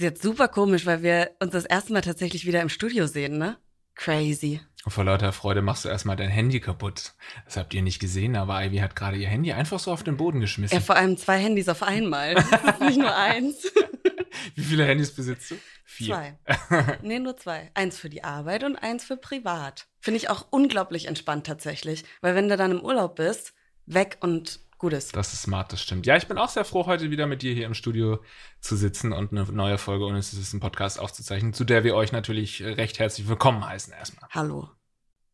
Ist jetzt super komisch, weil wir uns das erste Mal tatsächlich wieder im Studio sehen, ne? Crazy. Und vor lauter Freude machst du erstmal dein Handy kaputt. Das habt ihr nicht gesehen, aber Ivy hat gerade ihr Handy einfach so auf den Boden geschmissen. Ja, vor allem zwei Handys auf einmal. Nicht nur eins. Wie viele Handys besitzt du? Vier. Zwei. Nee, nur zwei. Eins für die Arbeit und eins für privat. Finde ich auch unglaublich entspannt tatsächlich. Weil wenn du dann im Urlaub bist, weg und gut ist. Das ist smart, das stimmt. Ja, ich bin auch sehr froh, heute wieder mit dir hier im Studio zu sitzen und eine neue Folge und es ist ein Podcast aufzuzeichnen, zu der wir euch natürlich recht herzlich willkommen heißen erstmal. Hallo.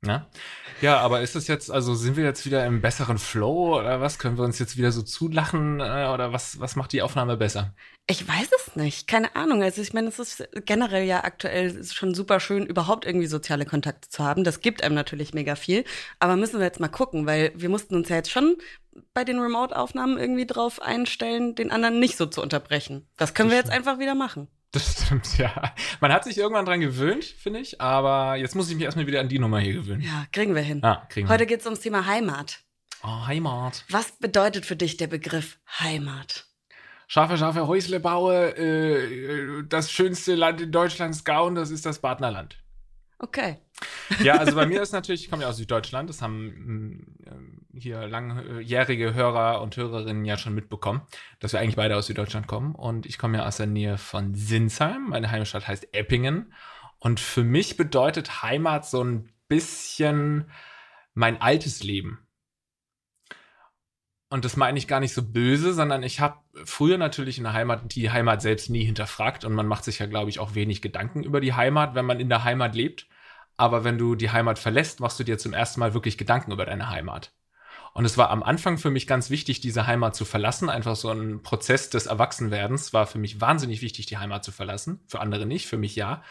Ja? ja, aber ist es jetzt, also sind wir jetzt wieder im besseren Flow oder was? Können wir uns jetzt wieder so zulachen äh, oder was, was macht die Aufnahme besser? Ich weiß es nicht, keine Ahnung. Also ich meine, es ist generell ja aktuell schon super schön, überhaupt irgendwie soziale Kontakte zu haben. Das gibt einem natürlich mega viel. Aber müssen wir jetzt mal gucken, weil wir mussten uns ja jetzt schon bei den Remote-Aufnahmen irgendwie drauf einstellen, den anderen nicht so zu unterbrechen. Das können wir jetzt einfach wieder machen. Das stimmt, ja. Man hat sich irgendwann dran gewöhnt, finde ich, aber jetzt muss ich mich erstmal wieder an die Nummer hier gewöhnen. Ja, kriegen wir hin. Ah, kriegen Heute geht es ums Thema Heimat. Oh, Heimat. Was bedeutet für dich der Begriff Heimat? Scharfe, scharfe Häusle baue, äh, das schönste Land in Deutschland ist Gaun, das ist das Partnerland. Okay. Ja, also bei mir ist natürlich, ich komme ja aus Süddeutschland, das haben äh, hier langjährige Hörer und Hörerinnen ja schon mitbekommen, dass wir eigentlich beide aus Süddeutschland kommen. Und ich komme ja aus der Nähe von Sinsheim. Meine Heimatstadt heißt Eppingen. Und für mich bedeutet Heimat so ein bisschen mein altes Leben. Und das meine ich gar nicht so böse, sondern ich habe früher natürlich in der Heimat die Heimat selbst nie hinterfragt und man macht sich ja, glaube ich, auch wenig Gedanken über die Heimat, wenn man in der Heimat lebt. Aber wenn du die Heimat verlässt, machst du dir zum ersten Mal wirklich Gedanken über deine Heimat. Und es war am Anfang für mich ganz wichtig, diese Heimat zu verlassen. Einfach so ein Prozess des Erwachsenwerdens war für mich wahnsinnig wichtig, die Heimat zu verlassen. Für andere nicht, für mich ja.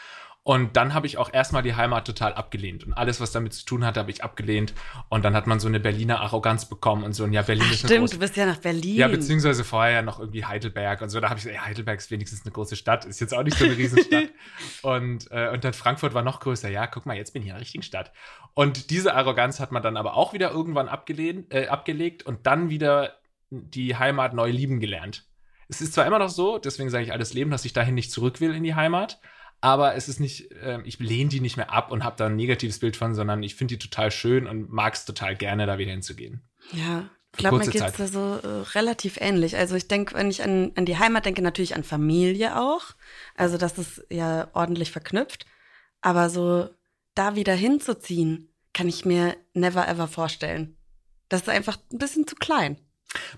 Und dann habe ich auch erstmal die Heimat total abgelehnt. Und alles, was damit zu tun hatte, habe ich abgelehnt. Und dann hat man so eine Berliner Arroganz bekommen und so, ein ja, Berlin Ach, ist eine Stimmt, du bist ja nach Berlin. Ja, beziehungsweise vorher ja noch irgendwie Heidelberg und so. Da habe ich gesagt, ja, Heidelberg ist wenigstens eine große Stadt. Ist jetzt auch nicht so eine Riesenstadt. und, äh, und dann Frankfurt war noch größer. Ja, guck mal, jetzt bin ich in der richtigen Stadt. Und diese Arroganz hat man dann aber auch wieder irgendwann abgelehnt, äh, abgelegt und dann wieder die Heimat neu lieben gelernt. Es ist zwar immer noch so, deswegen sage ich alles Leben, dass ich dahin nicht zurück will in die Heimat, aber es ist nicht, äh, ich lehne die nicht mehr ab und habe da ein negatives Bild von, sondern ich finde die total schön und mag es total gerne, da wieder hinzugehen. Ja. Ich glaube, mir geht es da so äh, relativ ähnlich. Also ich denke, wenn ich an, an die Heimat denke, natürlich an Familie auch. Also das ist ja ordentlich verknüpft. Aber so da wieder hinzuziehen, kann ich mir never ever vorstellen. Das ist einfach ein bisschen zu klein.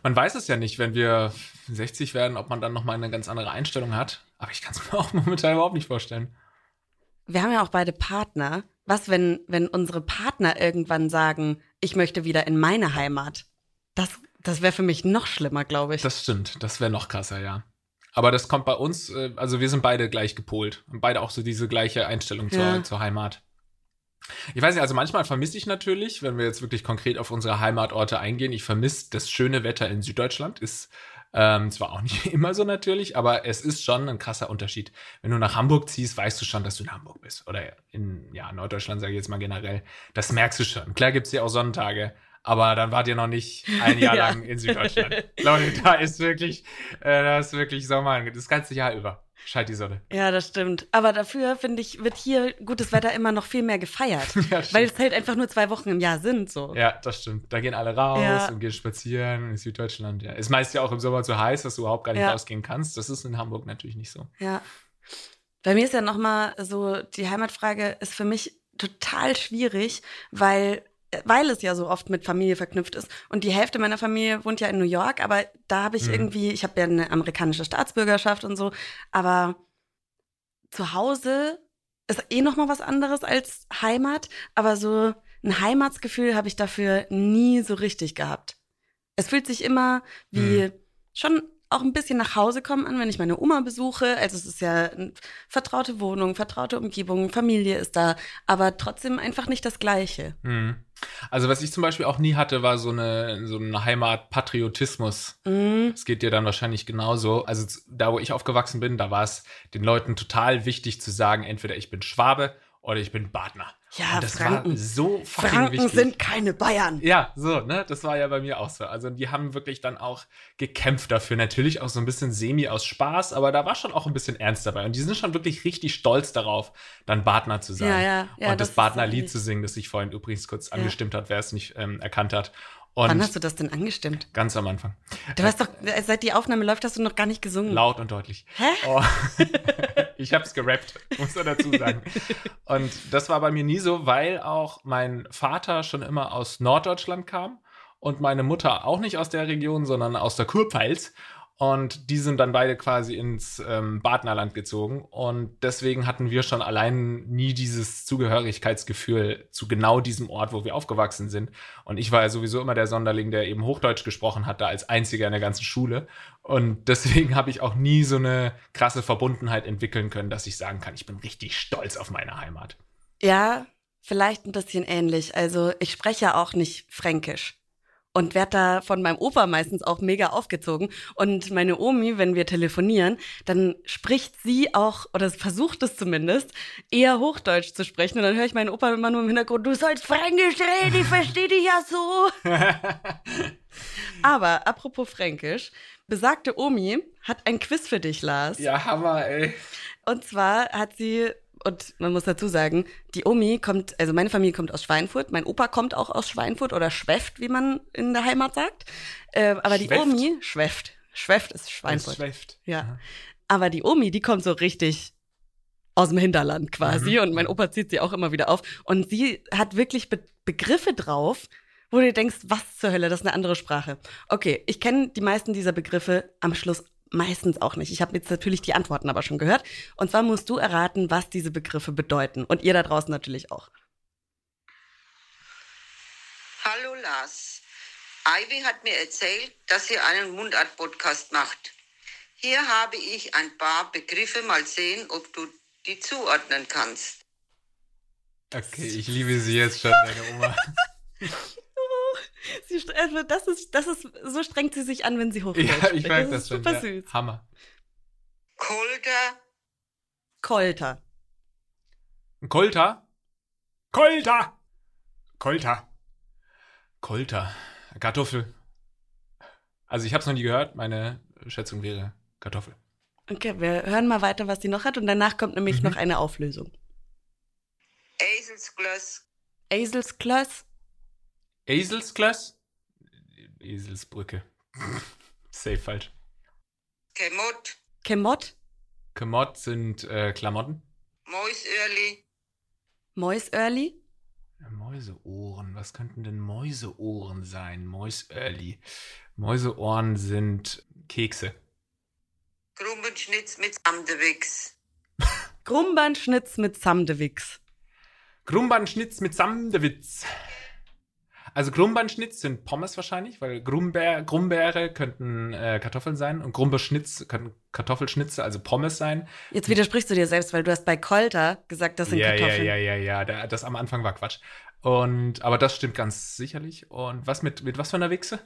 Man weiß es ja nicht, wenn wir 60 werden, ob man dann nochmal eine ganz andere Einstellung hat. Aber ich kann es mir auch momentan überhaupt nicht vorstellen. Wir haben ja auch beide Partner. Was, wenn, wenn unsere Partner irgendwann sagen, ich möchte wieder in meine Heimat? Das, das wäre für mich noch schlimmer, glaube ich. Das stimmt. Das wäre noch krasser, ja. Aber das kommt bei uns, äh, also wir sind beide gleich gepolt. Und beide auch so diese gleiche Einstellung zur, ja. zur Heimat. Ich weiß nicht, also manchmal vermisse ich natürlich, wenn wir jetzt wirklich konkret auf unsere Heimatorte eingehen, ich vermisse das schöne Wetter in Süddeutschland. Ist ähm, zwar auch nicht immer so natürlich, aber es ist schon ein krasser Unterschied. Wenn du nach Hamburg ziehst, weißt du schon, dass du in Hamburg bist. Oder in ja, Norddeutschland, sage ich jetzt mal generell. Das merkst du schon. Klar gibt's ja auch Sonntage, aber dann wart ihr noch nicht ein Jahr ja. lang in Süddeutschland. Leute, da ist wirklich, äh, da ist wirklich Sommer, das ganze Jahr über. Scheint die Sonne. Ja, das stimmt. Aber dafür, finde ich, wird hier gutes Wetter immer noch viel mehr gefeiert. ja, weil es halt einfach nur zwei Wochen im Jahr sind. So. Ja, das stimmt. Da gehen alle raus ja. und gehen spazieren in Süddeutschland. Ja. Ist meist ja auch im Sommer zu heiß, dass du überhaupt gar nicht ja. rausgehen kannst. Das ist in Hamburg natürlich nicht so. Ja. Bei mir ist ja nochmal so, die Heimatfrage ist für mich total schwierig, weil weil es ja so oft mit Familie verknüpft ist. Und die Hälfte meiner Familie wohnt ja in New York, aber da habe ich mhm. irgendwie, ich habe ja eine amerikanische Staatsbürgerschaft und so, aber zu Hause ist eh noch mal was anderes als Heimat, aber so ein Heimatsgefühl habe ich dafür nie so richtig gehabt. Es fühlt sich immer wie mhm. schon auch ein bisschen nach Hause kommen an, wenn ich meine Oma besuche. Also es ist ja eine vertraute Wohnung, vertraute Umgebung, Familie ist da, aber trotzdem einfach nicht das Gleiche. Mhm. Also was ich zum Beispiel auch nie hatte, war so eine, so eine Heimatpatriotismus. Mhm. Es geht dir dann wahrscheinlich genauso. Also da, wo ich aufgewachsen bin, da war es den Leuten total wichtig zu sagen, entweder ich bin Schwabe oder ich bin Badner. Ja, Und das Franken. war so fucking Franken wichtig. sind keine Bayern. Ja, so, ne? Das war ja bei mir auch so. Also die haben wirklich dann auch gekämpft dafür. Natürlich auch so ein bisschen semi aus Spaß, aber da war schon auch ein bisschen Ernst dabei. Und die sind schon wirklich richtig stolz darauf, dann Badner zu sein. Ja, ja, ja, und das das, ist Badner Lied ähnlich. zu singen, das ich vorhin übrigens kurz Ja. angestimmt hat, wer es nicht ähm, erkannt hat. Und Wann hast du das denn angestimmt? ganz am Anfang. Du hast doch, seit die Aufnahme läuft, hast du noch gar nicht gesungen. Laut und deutlich. Hä? Oh. ich hab's gerappt, muss man dazu sagen. Und das war bei mir nie so, weil auch mein Vater schon immer aus Norddeutschland kam und meine Mutter auch nicht aus der Region, sondern aus der Kurpfalz. Und die sind dann beide quasi ins ähm, Badnerland gezogen. Und deswegen hatten wir schon allein nie dieses Zugehörigkeitsgefühl zu genau diesem Ort, wo wir aufgewachsen sind. Und ich war ja sowieso immer der Sonderling, der eben Hochdeutsch gesprochen hatte, als einziger in der ganzen Schule. Und deswegen habe ich auch nie so eine krasse Verbundenheit entwickeln können, dass ich sagen kann, ich bin richtig stolz auf meine Heimat. Ja, vielleicht ein bisschen ähnlich. Also ich spreche ja auch nicht Fränkisch. Und werde da von meinem Opa meistens auch mega aufgezogen. Und meine Omi, wenn wir telefonieren, dann spricht sie auch, oder versucht es zumindest, eher Hochdeutsch zu sprechen. Und dann höre ich meinen Opa immer nur im Hintergrund, du sollst Fränkisch reden, ich verstehe dich ja so. Aber apropos Fränkisch, besagte Omi hat ein Quiz für dich, Lars. ja, Hammer, ey. Und zwar hat sie, und man muss dazu sagen, die Omi kommt, also meine Familie kommt aus Schweinfurt, mein Opa kommt auch aus Schweinfurt oder Schweft, wie man in der Heimat sagt. Äh, aber die Schweft? Omi, Schweft, Schweft ist Schweinfurt. Schweft. Ja. Aber die Omi, die kommt so richtig aus dem Hinterland quasi Mhm. und mein Opa zieht sie auch immer wieder auf. Und sie hat wirklich Be Begriffe drauf, wo du denkst, was zur Hölle, das ist eine andere Sprache. Okay, ich kenne die meisten dieser Begriffe am Schluss meistens auch nicht. Ich habe jetzt natürlich die Antworten aber schon gehört. Und zwar musst du erraten, was diese Begriffe bedeuten. Und ihr da draußen natürlich auch. Hallo Lars. Ivy hat mir erzählt, dass ihr einen Mundart-Podcast macht. Hier habe ich ein paar Begriffe, mal sehen, ob du die zuordnen kannst. Okay, ich liebe sie jetzt schon, deine Oma. Sie, also das ist, das ist, so strengt sie sich an, wenn sie hochkommt. ja, ich merke das ist schon. Super Ja. süß. Hammer. Kolter. Ein Kolter? Kolter! Kolter. Kolter. Kartoffel. Also ich habe es noch nie gehört. Meine Schätzung wäre Kartoffel. Okay, wir hören mal weiter, was sie noch hat. Und danach kommt nämlich Mhm. noch eine Auflösung. Eselsglöss, Eselsklöss. Eselsklass? Eselsbrücke. Safe falsch. Kemot, Kemott. Kemott sind äh, Klamotten. Mäusöhrli, Mäusörli. Ja, Mäuseohren. Was könnten denn Mäuseohren sein? Mäuserli. Mäuseohren sind Kekse. Grumbenschnitz mit Amdewix, Grumbernschnitz mit Samdewix. Grumbanschnitz mit Samdewitz. Also Grumbanschnitz sind Pommes wahrscheinlich, weil Grumbeer, Grumbeere könnten äh, Kartoffeln sein und Grumbeschnitz könnten Kartoffelschnitze, also Pommes sein. Jetzt widersprichst du dir selbst, weil du hast bei Kolter gesagt, das sind ja, Kartoffeln. ja, ja, ja, ja. Da, das am Anfang war Quatsch. Und aber das stimmt ganz sicherlich. Und was mit mit was für einer Wichse?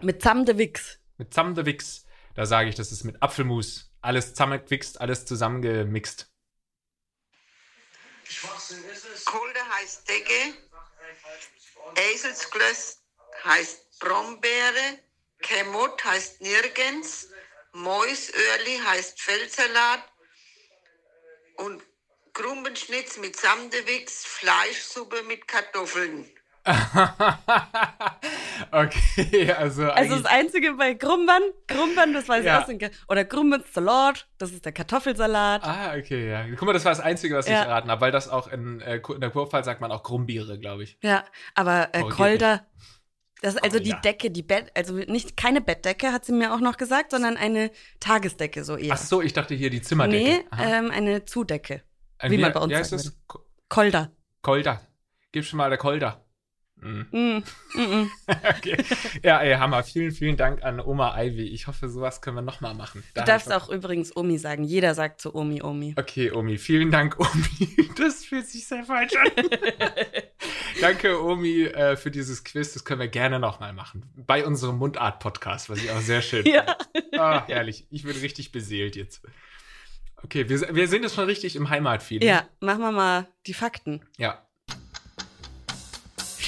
Mit Samdewix. Mit Samdewix. Da sage ich, das ist mit Apfelmus. Alles zusammengewichst, alles zusammengemixt. Kolder heißt Decke, Eselsglöss heißt Brombeere, Kemot heißt nirgends, Mäusöhrli heißt Feldsalat und Grumbenschnitz mit Samdewix, Fleischsuppe mit Kartoffeln. okay, also, Also das Einzige bei Grumbern, Grumbern, das weiß Ja. ich auch, sind, oder Grumbensalat, das ist der Kartoffelsalat. Ah, okay, ja. Guck mal, das war das Einzige, was Ja. ich erraten habe, weil das auch in, äh, in der Kurpfalz sagt man auch Grumbiere, glaube ich. Ja, aber äh, Kolder, das ist also die Kolder. Decke, die Bett, also nicht keine Bettdecke, hat sie mir auch noch gesagt, sondern eine Tagesdecke so eher. Ach so, ich dachte hier die Zimmerdecke. nee, ähm, eine Zudecke. Ein wie wie, man bei uns das? Ko- Kolder. Kolder. Gib schon mal der Kolder. Mm. Mm, mm, mm. Okay. Ja, ey, Hammer. Vielen, vielen Dank an Oma Ivy. Ich hoffe, sowas können wir nochmal machen. Du darfst auch übrigens Omi sagen. Jeder sagt zu Omi, Omi. Okay, Omi. Vielen Dank, Omi. Das fühlt sich sehr falsch an. Danke, Omi, äh, für dieses Quiz. Das können wir gerne nochmal machen. Bei unserem Mundart-Podcast, was ich auch sehr schön Ja. finde. Ah, herrlich. Ich bin richtig beseelt jetzt. Okay, wir, wir sind jetzt schon richtig im Heimatfeeling. Ja, machen wir mal die Fakten. Ja.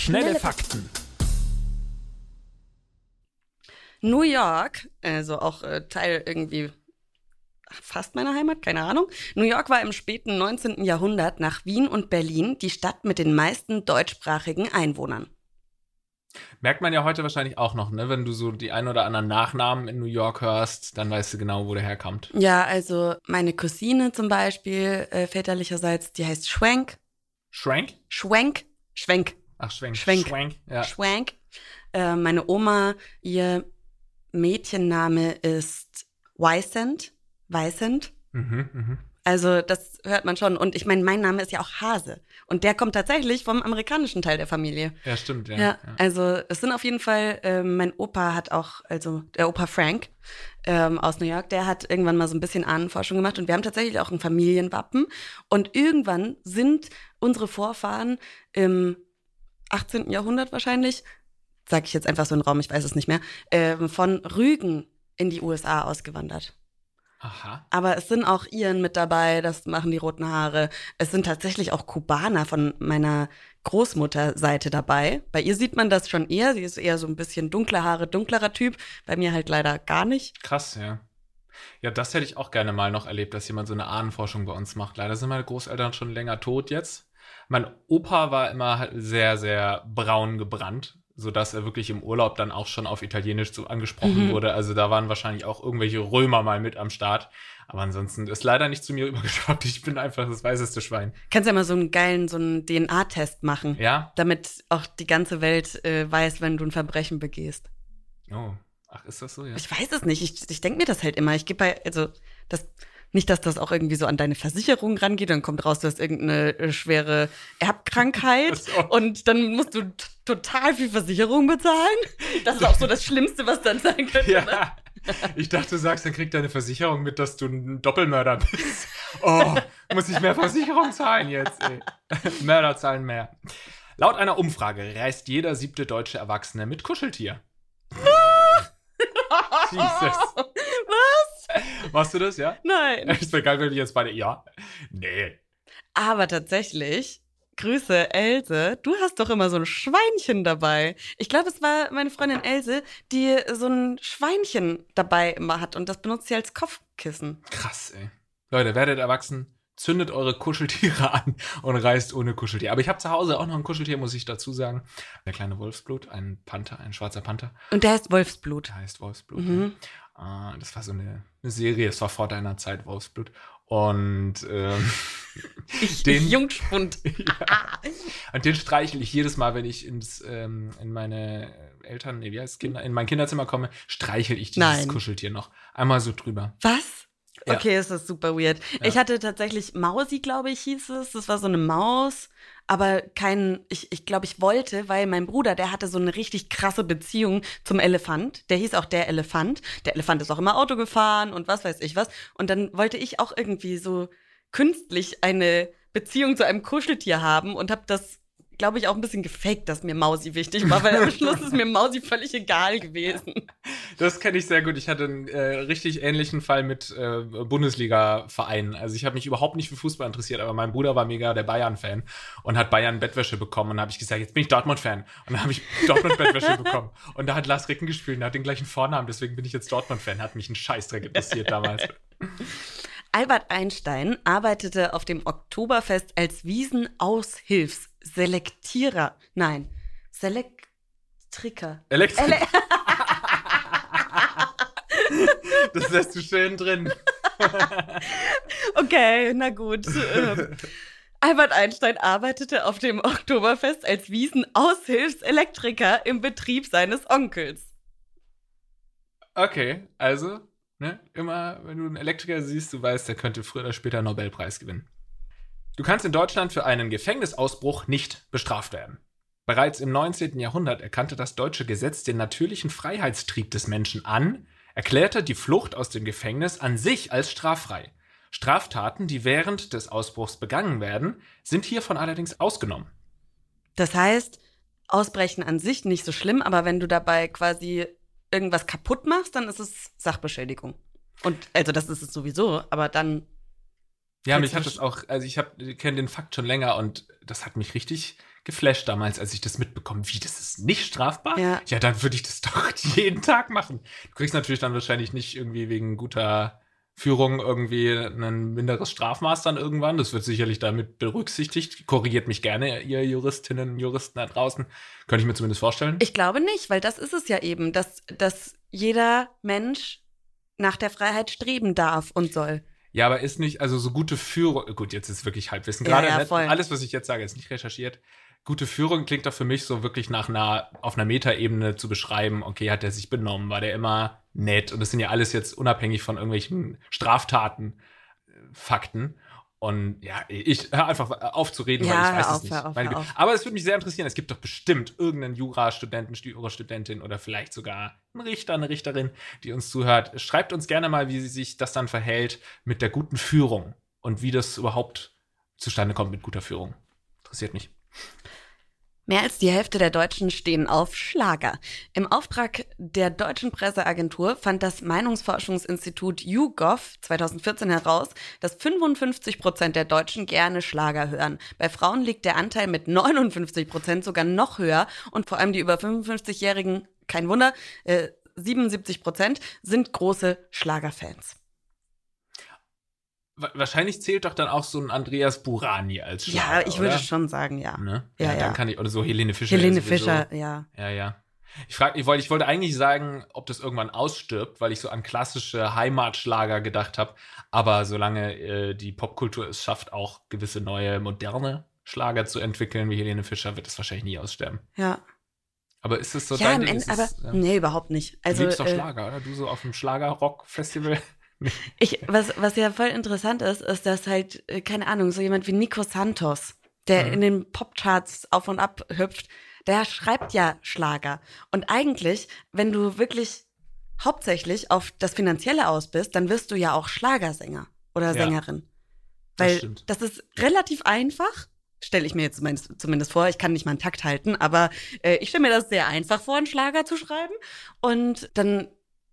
Schnelle Fakten. New York, also auch äh, Teil irgendwie fast meiner Heimat, keine Ahnung. New York war im späten 19. Jahrhundert nach Wien und Berlin die Stadt mit den meisten deutschsprachigen Einwohnern. Merkt man ja heute wahrscheinlich auch noch, ne? Wenn du so die ein oder anderen Nachnamen in New York hörst, dann weißt du genau, wo der herkommt. Ja, also meine Cousine zum Beispiel, äh, väterlicherseits, die heißt Schwenk. Schrank? Schwenk. Schwenk. Ach, Schwenk. Schwenk. Schwenk. Ja. Schwenk. Äh, meine Oma, ihr Mädchenname ist Weisend. Weisend. Mhm, mhm. Also das hört man schon. Und ich meine, mein Name ist ja auch Hase. Und der kommt tatsächlich vom amerikanischen Teil der Familie. Ja, stimmt, ja. Ja, ja. also es sind auf jeden Fall, ähm, mein Opa hat auch, also der Opa Frank ähm, aus New York, der hat irgendwann mal so ein bisschen Ahnenforschung gemacht und wir haben tatsächlich auch ein Familienwappen. Und irgendwann sind unsere Vorfahren im 18. Jahrhundert wahrscheinlich, sage ich jetzt einfach so einen Raum, ich weiß es nicht mehr, ähm, von Rügen in die USA ausgewandert. Aha. Aber es sind auch Iren mit dabei, das machen die roten Haare. Es sind tatsächlich auch Kubaner von meiner Großmutterseite dabei. Bei ihr sieht man das schon eher. Sie ist eher so ein bisschen dunkle Haare, dunklerer Typ. Bei mir halt leider gar nicht. Krass, ja. Ja, das hätte ich auch gerne mal noch erlebt, dass jemand so eine Ahnenforschung bei uns macht. Leider sind meine Großeltern schon länger tot jetzt. Mein Opa war immer halt sehr, sehr braun gebrannt, sodass er wirklich im Urlaub dann auch schon auf Italienisch so angesprochen Mhm. wurde. Also da waren wahrscheinlich auch irgendwelche Römer mal mit am Start. Aber ansonsten ist leider nicht zu mir übergeschwappt. Ich bin einfach das weißeste Schwein. Kannst ja mal so einen geilen, so einen DNA-Test machen, Ja? damit auch die ganze Welt äh, weiß, wenn du ein Verbrechen begehst. Oh. Ach, ist das so? Ja. Ich weiß es nicht. Ich, ich denke mir das halt immer. Ich gebe bei, also das nicht, dass das auch irgendwie so an deine Versicherung rangeht, dann kommt raus, du hast irgendeine äh, schwere Erbkrankheit und dann musst du total viel Versicherung bezahlen. Das ist auch so das Schlimmste, was dann sein könnte. Ne? Ja. Ich dachte, du sagst, dann kriegt deine Versicherung mit, dass du ein Doppelmörder bist. Oh, muss ich mehr Versicherung zahlen jetzt, ey. Mörder zahlen mehr. Laut einer Umfrage reist jeder siebte deutsche Erwachsene mit Kuscheltier. Jesus. Machst du das, ja? Nein. Ist mir geil, wenn die jetzt beide, ja. Nee. Aber tatsächlich, Grüße, Else, du hast doch immer so ein Schweinchen dabei. Ich glaube, es war meine Freundin Else, die so ein Schweinchen dabei immer hat und das benutzt sie als Kopfkissen. Krass, ey. Leute, werdet erwachsen, zündet eure Kuscheltiere an und reist ohne Kuscheltier. Aber ich habe zu Hause auch noch ein Kuscheltier, muss ich dazu sagen. Der kleine Wolfsblut, ein Panther, ein schwarzer Panther. Und der heißt Wolfsblut. Der heißt Wolfsblut. Mhm. Ah, das war so eine, eine Serie, es war vor deiner Zeit Wolfsblut. Und, ähm, Ich, Den- Jungspund. ja. und den streichel ich jedes Mal, wenn ich ins, ähm, in meine Eltern, nee, wie heißt Kinder, in mein Kinderzimmer komme, streichel ich dieses Nein. Kuscheltier noch. Einmal so drüber. Was? Ja. Okay, es ist super weird. Ja. Ich hatte tatsächlich Mausi, glaube ich, hieß es. Das war so eine Maus, aber kein, ich, ich glaube, ich wollte, weil mein Bruder, der hatte so eine richtig krasse Beziehung zum Elefant. Der hieß auch der Elefant. Der Elefant ist auch immer Auto gefahren und was weiß ich was. Und dann wollte ich auch irgendwie so künstlich eine Beziehung zu einem Kuscheltier haben und habe das, glaube ich, auch ein bisschen gefaked, dass mir Mausi wichtig war, weil am Schluss ist mir Mausi völlig egal gewesen. Das kenne ich sehr gut. Ich hatte einen äh, richtig ähnlichen Fall mit äh, Bundesliga-Vereinen. Also ich habe mich überhaupt nicht für Fußball interessiert, aber mein Bruder war mega der Bayern-Fan und hat Bayern Bettwäsche bekommen. Und dann habe ich gesagt, jetzt bin ich Dortmund-Fan. Und dann habe ich Dortmund-Bettwäsche bekommen. Und da hat Lars Ricken gespielt und der hat den gleichen Vornamen, deswegen bin ich jetzt Dortmund-Fan. Hat mich ein Scheißdreck interessiert damals. Albert Einstein arbeitete auf dem Oktoberfest als Wiesenaushilfselektierer. Nein, Selektriker. Elektro. Ele das lässt du schön drin. okay, na gut. Ähm, Albert Einstein arbeitete auf dem Oktoberfest als Wiesenaushilfselektriker im Betrieb seines Onkels. Okay, also, ne, immer, wenn du einen Elektriker siehst, du weißt, der könnte früher oder später einen Nobelpreis gewinnen. Du kannst in Deutschland für einen Gefängnisausbruch nicht bestraft werden. Bereits im 19. Jahrhundert erkannte das deutsche Gesetz den natürlichen Freiheitstrieb des Menschen an, erklärte die Flucht aus dem Gefängnis an sich als straffrei. Straftaten, die während des Ausbruchs begangen werden, sind hiervon allerdings ausgenommen. Das heißt, Ausbrechen an sich nicht so schlimm, aber wenn du dabei quasi irgendwas kaputt machst, dann ist es Sachbeschädigung. Und also das ist es sowieso, aber dann. Ja, mich hat das auch, also ich habe kenne den Fakt schon länger und das hat mich richtig geflasht damals, als ich das mitbekommen, wie das ist nicht strafbar. Ja. ja, dann würde ich das doch jeden Tag machen. Du kriegst natürlich dann wahrscheinlich nicht irgendwie wegen guter Führung irgendwie ein minderes Strafmaß dann irgendwann. Das wird sicherlich damit berücksichtigt. Korrigiert mich gerne, ihr Juristinnen, Juristen da draußen. Könnte ich mir zumindest vorstellen. Ich glaube nicht, weil das ist es ja eben, dass, dass jeder Mensch nach der Freiheit streben darf und soll. Ja, aber ist nicht, also so gute Führung, gut, jetzt ist wirklich Halbwissen. Ja, Gerade ja, nicht- alles, was ich jetzt sage, ist nicht recherchiert. Gute Führung klingt doch für mich so wirklich nach einer, auf einer Metaebene zu beschreiben, okay, hat er sich benommen, war der immer nett? Und das sind ja alles jetzt unabhängig von irgendwelchen Straftaten, äh, Fakten. Und ja, ich hör einfach auf zu reden, Ja, weil ich weiß hör es auf, nicht. auf, Meine auf. Aber es würde mich sehr interessieren, es gibt doch bestimmt irgendeinen Jurastudenten, Jurastudentin oder vielleicht sogar einen Richter, eine Richterin, die uns zuhört. Schreibt uns gerne mal, wie sich das dann verhält mit der guten Führung und wie das überhaupt zustande kommt mit guter Führung. Interessiert mich. Mehr als die Hälfte der Deutschen stehen auf Schlager. Im Auftrag der deutschen Presseagentur fand das Meinungsforschungsinstitut YouGov 2014 heraus, dass 55 Prozent der Deutschen gerne Schlager hören. Bei Frauen liegt der Anteil mit 59 Prozent sogar noch höher und vor allem die über 55-Jährigen, kein Wunder, äh, 77 Prozent sind große Schlagerfans. Wa- Wahrscheinlich zählt doch dann auch so ein Andreas Burani als Schlager, ja, ich würde oder? schon sagen, ja. Ne? Ja, Ja, ja. dann kann ich, oder so Helene Fischer. Helene. Fischer, ja. Ja, ja. Ich, frag, ich, wollte, ich wollte eigentlich sagen, ob das irgendwann ausstirbt, weil ich so an klassische Heimatschlager gedacht habe. Aber solange äh, die Popkultur es schafft, auch gewisse neue, moderne Schlager zu entwickeln, wie Helene Fischer, wird es wahrscheinlich nie aussterben. Ja, Aber ist es so ja dein am Ding? Ende, aber es, äh, nee, überhaupt nicht. Also, du liebst doch äh, Schlager, oder? Du so auf dem Schlager-Rock-Festival. Ich, was, was ja voll interessant ist, ist, dass halt, äh, keine Ahnung, so jemand wie Nico Santos, der Mhm. in den Popcharts auf und ab hüpft, der schreibt ja Schlager. Und eigentlich, wenn du wirklich hauptsächlich auf das Finanzielle aus bist, dann wirst du ja auch Schlagersänger oder Ja. Sängerin. Das Weil stimmt. das ist relativ einfach. Stelle ich mir jetzt zumindest, zumindest vor. Ich kann nicht mal einen Takt halten, aber äh, ich stelle mir das sehr einfach vor, einen Schlager zu schreiben. Und dann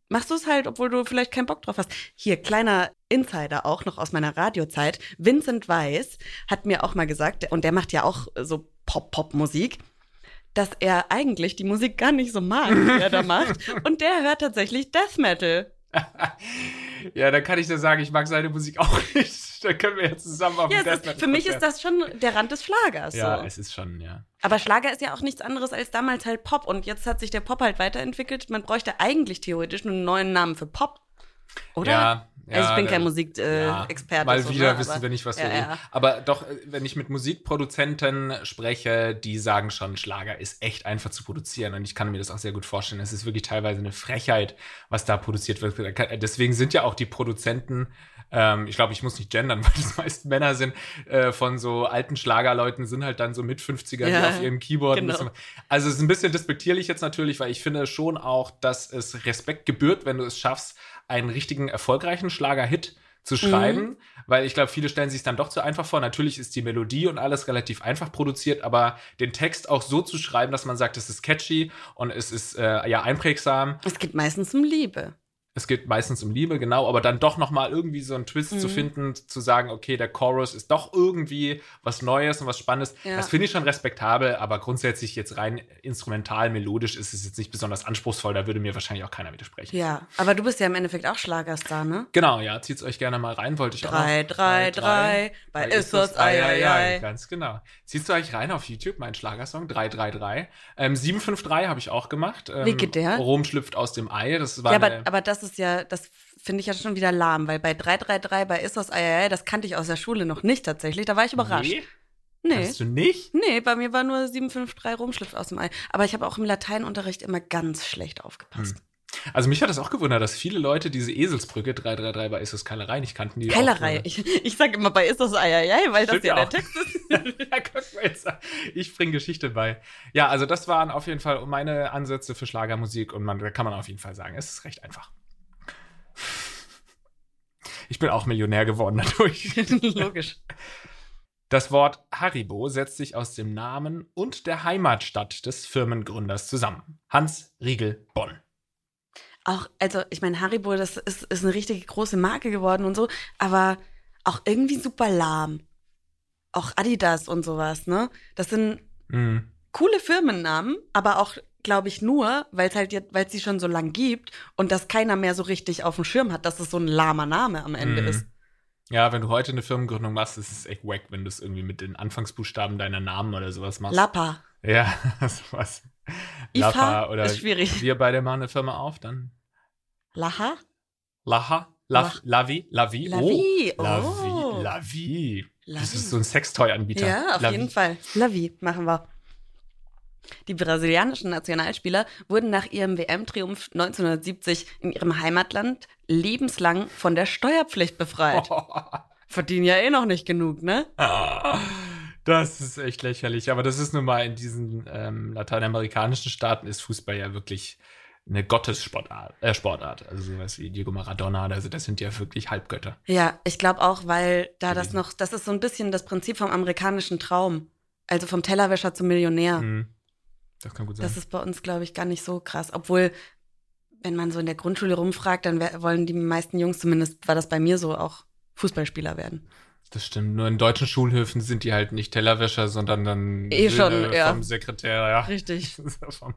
machst du es halt, obwohl du vielleicht keinen Bock drauf hast. Hier, kleiner Insider auch noch aus meiner Radiozeit. Vincent Weiss hat mir auch mal gesagt, und der macht ja auch so Pop-Pop-Musik, dass er eigentlich die Musik gar nicht so mag, die er da macht. Und der hört tatsächlich Death Metal. ja, dann kann ich dir sagen, ich mag seine Musik auch nicht. Da können wir ja zusammen auf Ja, ist, Death für mich ist das schon der Rand des Schlagers. Ja, so. es ist schon, ja. Aber Schlager ist ja auch nichts anderes als damals halt Pop. Und jetzt hat sich der Pop halt weiterentwickelt. Man bräuchte eigentlich theoretisch einen neuen Namen für Pop. Oder? Ja, also ich ja, bin kein Musikexperte. Ja, Äh, Mal so, wieder ne? wissen Aber- wir nicht, was wir ja, reden. ja. Aber doch, wenn ich mit Musikproduzenten spreche, die sagen schon, Schlager ist echt einfach zu produzieren. Und ich kann mir das auch sehr gut vorstellen. Es ist wirklich teilweise eine Frechheit, was da produziert wird. Deswegen sind ja auch die Produzenten, ähm, ich glaube, ich muss nicht gendern, weil das meist Männer sind, äh, von so alten Schlagerleuten sind halt dann so mit 50er, die Ja, auf ihrem Keyboard genau. bisschen also es ist ein bisschen despektierlich jetzt natürlich, weil ich finde schon auch, dass es Respekt gebührt, wenn du es schaffst, einen richtigen erfolgreichen Schlager-Hit zu schreiben, weil ich glaube, viele stellen sich dann doch zu einfach vor. Natürlich ist die Melodie und alles relativ einfach produziert, aber den Text auch so zu schreiben, dass man sagt, es ist catchy und es ist äh, ja einprägsam. Es geht meistens um Liebe. Es geht meistens um Liebe, genau, aber dann doch noch mal irgendwie so einen Twist Mhm. zu finden, zu sagen, okay, der Chorus ist doch irgendwie was Neues und was Spannendes. Ja. Das finde ich schon respektabel, aber grundsätzlich jetzt rein instrumental, melodisch ist es jetzt nicht besonders anspruchsvoll. Da würde mir wahrscheinlich auch keiner widersprechen. Ja, aber du bist ja im Endeffekt auch Schlagerstar, ne? Genau, ja, zieht's euch gerne mal rein, wollte ich auch Drei, noch. drei, drei, bei Issos, ei, ei, ei. Ganz genau. Ziehst du euch rein auf YouTube, mein Schlagersong 333. Ähm, 753 habe ich auch gemacht. Ähm, Wie geht der? Rom schlüpft aus dem Ei. Das war Ja, aber, eine, aber das ist ja, das finde ich ja schon wieder lahm, weil bei 333 bei Issos Eieiei, das kannte ich aus der Schule noch nicht tatsächlich. Da war ich überrascht. Nee, Nee. Kannst du nicht? Nee, bei mir war nur 753 Rumschlüpf aus dem Ei. Aber ich habe auch im Lateinunterricht immer ganz schlecht aufgepasst. Also mich hat das auch gewundert, dass viele Leute diese Eselsbrücke 333 bei Issos Keilerei nicht kannten. Die Keilerei. Ich, ich sage immer bei Issos Eieiei, weil das Stimmt ja ja der. Text ist. ja, guck ich bringe Geschichte bei. Ja, also das waren auf jeden Fall meine Ansätze für Schlagermusik und man, da kann man auf jeden Fall sagen, es ist recht einfach. Ich bin auch Millionär geworden dadurch. Logisch. Das Wort Haribo setzt sich aus dem Namen und der Heimatstadt des Firmengründers zusammen. Hans Riegel Bonn. Auch, also ich meine, Haribo, das ist, ist eine richtig große Marke geworden und so, aber auch irgendwie super lahm. Auch Adidas und sowas, ne? Das sind Mhm. coole Firmennamen, aber auch, glaube ich, nur, weil es halt jetzt, weil es sie schon so lang gibt und dass keiner mehr so richtig auf dem Schirm hat, dass es so ein lahmer Name am Ende Mhm. ist. Ja, wenn du heute eine Firmengründung machst, ist es echt wack, wenn du es irgendwie mit den Anfangsbuchstaben deiner Namen oder sowas machst. Lappa. Ja, sowas. IFA Lapa oder ist schwierig. wir beide machen eine Firma auf, dann Laha? Laha, Lav, Lavi, Lavi, Lavi, oh. oh. Lavi, Lavi. Das Lavi. ist so ein Sextoy-Anbieter. Ja, auf Lavi. jeden Fall. Lavi machen wir. Die brasilianischen Nationalspieler wurden nach ihrem WM-Triumph 1970 in ihrem Heimatland lebenslang von der Steuerpflicht befreit. Verdienen ja eh noch nicht genug, ne? Das ist echt lächerlich. Aber das ist nun mal in diesen ähm, lateinamerikanischen Staaten ist Fußball ja wirklich eine Gottessportart. Äh, Sportart. Also sowas wie Diego Maradona. Also das sind ja wirklich Halbgötter. Ja, ich glaube auch, weil da das noch, das ist so ein bisschen das Prinzip vom amerikanischen Traum. Also vom Tellerwäscher zum Millionär. Hm. Das kann gut sein. Das ist bei uns, glaube ich, gar nicht so krass. Obwohl, wenn man so in der Grundschule rumfragt, dann wollen die meisten Jungs, zumindest war das bei mir so, auch Fußballspieler werden. Das stimmt. Nur in deutschen Schulhöfen sind die halt nicht Tellerwäscher, sondern dann Eh schon, ja. vom Sekretär, ja. Richtig. vom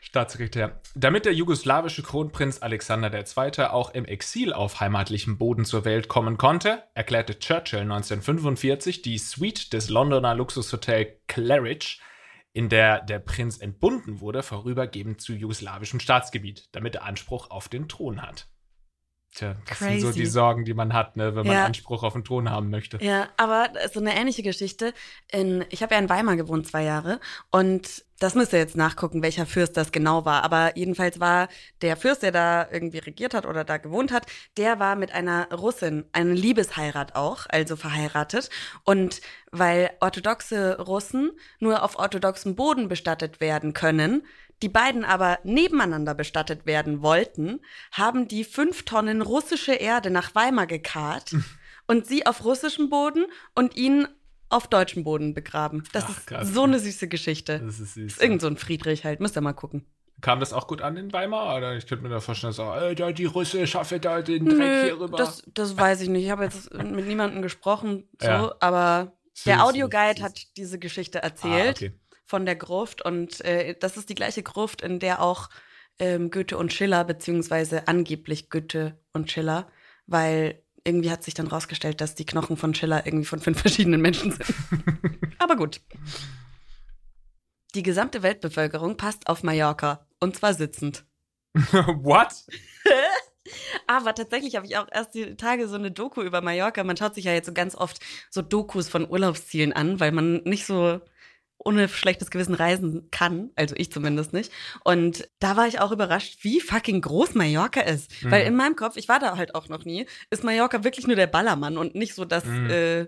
Staatssekretär. Damit der jugoslawische Kronprinz Alexander II. auch im Exil auf heimatlichem Boden zur Welt kommen konnte, erklärte Churchill 1945 die Suite des Londoner Luxushotel Claridge, in der der Prinz entbunden wurde, vorübergehend zu jugoslawischem Staatsgebiet, damit er Anspruch auf den Thron hat. Tja, das sind so Crazy. die Sorgen, die man hat, ne, wenn man Ja. Anspruch auf den Thron haben möchte. Ja, aber so eine ähnliche Geschichte. In, ich habe ja in Weimar gewohnt, zwei Jahre. Und das müsst ihr jetzt nachgucken, welcher Fürst das genau war. Aber jedenfalls war der Fürst, der da irgendwie regiert hat oder da gewohnt hat, der war mit einer Russin, eine Liebesheirat auch, also verheiratet. Und weil orthodoxe Russen nur auf orthodoxem Boden bestattet werden können, die beiden aber nebeneinander bestattet werden wollten, haben die fünf Tonnen russische Erde nach Weimar gekarrt und sie auf russischem Boden und ihn auf deutschem Boden begraben. Das Ach, ist krass. so eine süße Geschichte. Das ist süß. ist irgend so ein Friedrich halt, müsst ihr mal gucken. Kam das auch gut an in Weimar? Oder ich könnte mir da vorstellen, so, äh, da die Russe schaffe da den Dreck hier rüber. das, das weiß ich nicht. Ich habe jetzt mit niemandem gesprochen, so, Ja. aber Süß, der Audioguide hat diese Geschichte erzählt Ah, okay. Von der Gruft und äh, das ist die gleiche Gruft, in der auch ähm, Goethe und Schiller, beziehungsweise angeblich Goethe und Schiller, weil irgendwie hat sich dann rausgestellt, dass die Knochen von Schiller irgendwie von fünf verschiedenen Menschen sind. Aber gut. Die gesamte Weltbevölkerung passt auf Mallorca und zwar sitzend. What? Aber tatsächlich habe ich auch erst die Tage so eine Doku über Mallorca. Man schaut sich ja jetzt so ganz oft so Dokus von Urlaubszielen an, weil man nicht so ohne schlechtes Gewissen reisen kann. Also ich zumindest nicht. Und da war ich auch überrascht, wie fucking groß Mallorca ist. Mhm. Weil in meinem Kopf, ich war da halt auch noch nie, ist Mallorca wirklich nur der Ballermann und nicht so das Mhm. äh,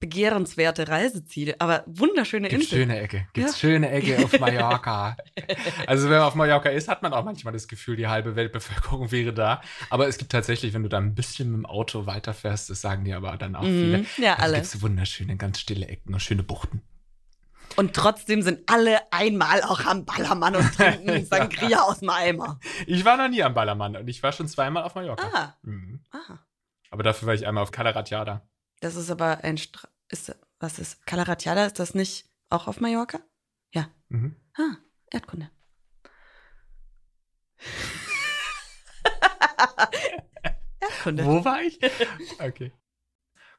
begehrenswerte Reiseziel. Aber wunderschöne Gibt's Insel. schöne Ecke. Gibt's Ja. schöne Ecke auf Mallorca. also wenn man auf Mallorca ist, hat man auch manchmal das Gefühl, die halbe Weltbevölkerung wäre da. Aber es gibt tatsächlich, wenn du da ein bisschen mit dem Auto weiterfährst, das sagen die aber dann auch viele. Mhm. Ja, Also alle. gibt's wunderschöne, ganz stille Ecken und schöne Buchten. Und trotzdem sind alle einmal auch am Ballermann und trinken Sangria aus dem Eimer. Ich war noch nie am Ballermann und ich war schon zweimal auf Mallorca. Ah. Mhm. Ah. Aber dafür war ich einmal auf Calaratiada. Das ist aber ein Stra ist was ist Calaratiada ist das nicht auch auf Mallorca? Ja. Mhm. Ah, Erdkunde. Erdkunde. Wo war ich? Okay.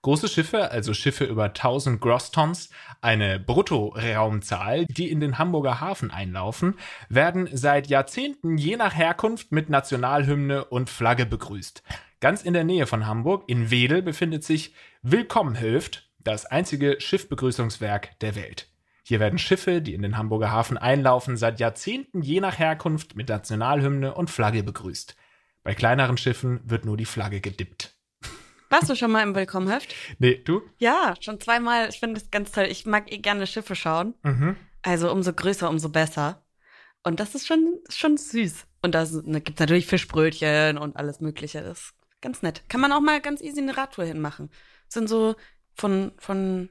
Große Schiffe, also Schiffe über 1000 Grosstons, eine Bruttoraumzahl, die in den Hamburger Hafen einlaufen, werden seit Jahrzehnten je nach Herkunft mit Nationalhymne und Flagge begrüßt. Ganz in der Nähe von Hamburg, in Wedel, befindet sich Willkommen hilft, das einzige Schiffbegrüßungswerk der Welt. Hier werden Schiffe, die in den Hamburger Hafen einlaufen, seit Jahrzehnten je nach Herkunft mit Nationalhymne und Flagge begrüßt. Bei kleineren Schiffen wird nur die Flagge gedippt. Warst du schon mal im Willkommenhöft? Nee, du? Ja, schon zweimal. Ich finde das ganz toll. Ich mag eh gerne Schiffe schauen. Mhm. Also umso größer, umso besser. Und das ist schon, schon süß. Und da gibt es natürlich Fischbrötchen und alles Mögliche. Das ist ganz nett. Kann man auch mal ganz easy eine Radtour hinmachen. Das sind so von, von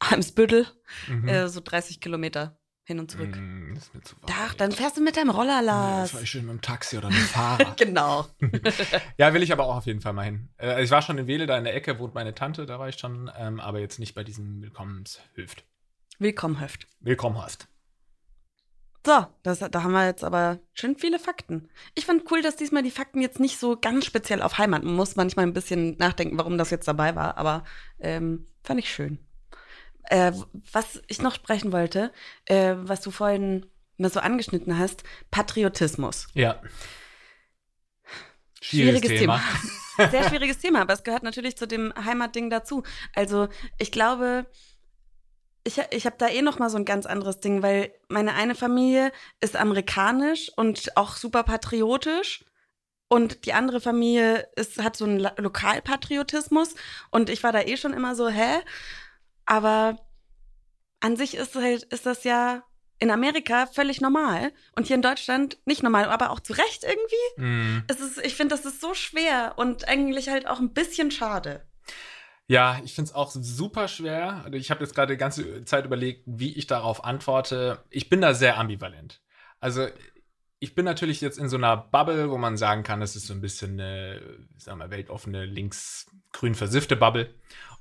Eimsbüttel Mhm. äh, so 30 Kilometer hin und zurück. Mm, ist mir zu weit. Ach, dann fährst du mit deinem Roller, Ja, Lars. Das war ich schön mit dem Taxi oder mit dem Fahrrad. genau. ja, will ich aber auch auf jeden Fall mal hin. Äh, ich war schon in Wele, da in der Ecke wohnt meine Tante, da war ich schon, ähm, aber jetzt nicht bei diesem Willkommenshöft. Willkommenhöft. Willkommenhöft. So, das, da haben wir jetzt aber schön viele Fakten. Ich fand cool, dass diesmal die Fakten jetzt nicht so ganz speziell auf Heimat. Man muss manchmal ein bisschen nachdenken, warum das jetzt dabei war, aber ähm, fand ich schön. Äh, was ich noch sprechen wollte, äh, was du vorhin mal so angeschnitten hast, Patriotismus. Ja. Schwieriges Thema. Sehr schwieriges Thema, aber es gehört natürlich zu dem Heimatding dazu. Also ich glaube, ich, ich habe da eh noch mal so ein ganz anderes Ding, weil meine eine Familie ist amerikanisch und auch super patriotisch. Und die andere Familie ist, hat so einen Lokalpatriotismus. Und ich war da eh schon immer so, hä? Aber an sich ist, halt, ist das ja in Amerika völlig normal. Und hier in Deutschland nicht normal, aber auch zu Recht irgendwie. Mm. Es ist, ich finde, das ist so schwer und eigentlich halt auch ein bisschen schade. Ja, ich finde es auch super schwer. Also Ich habe jetzt gerade die ganze Zeit überlegt, wie ich darauf antworte. Ich bin da sehr ambivalent. Also ich bin natürlich jetzt in so einer Bubble, wo man sagen kann, es ist so ein bisschen eine, sagen wir, weltoffene, links-grün versiffte Bubble.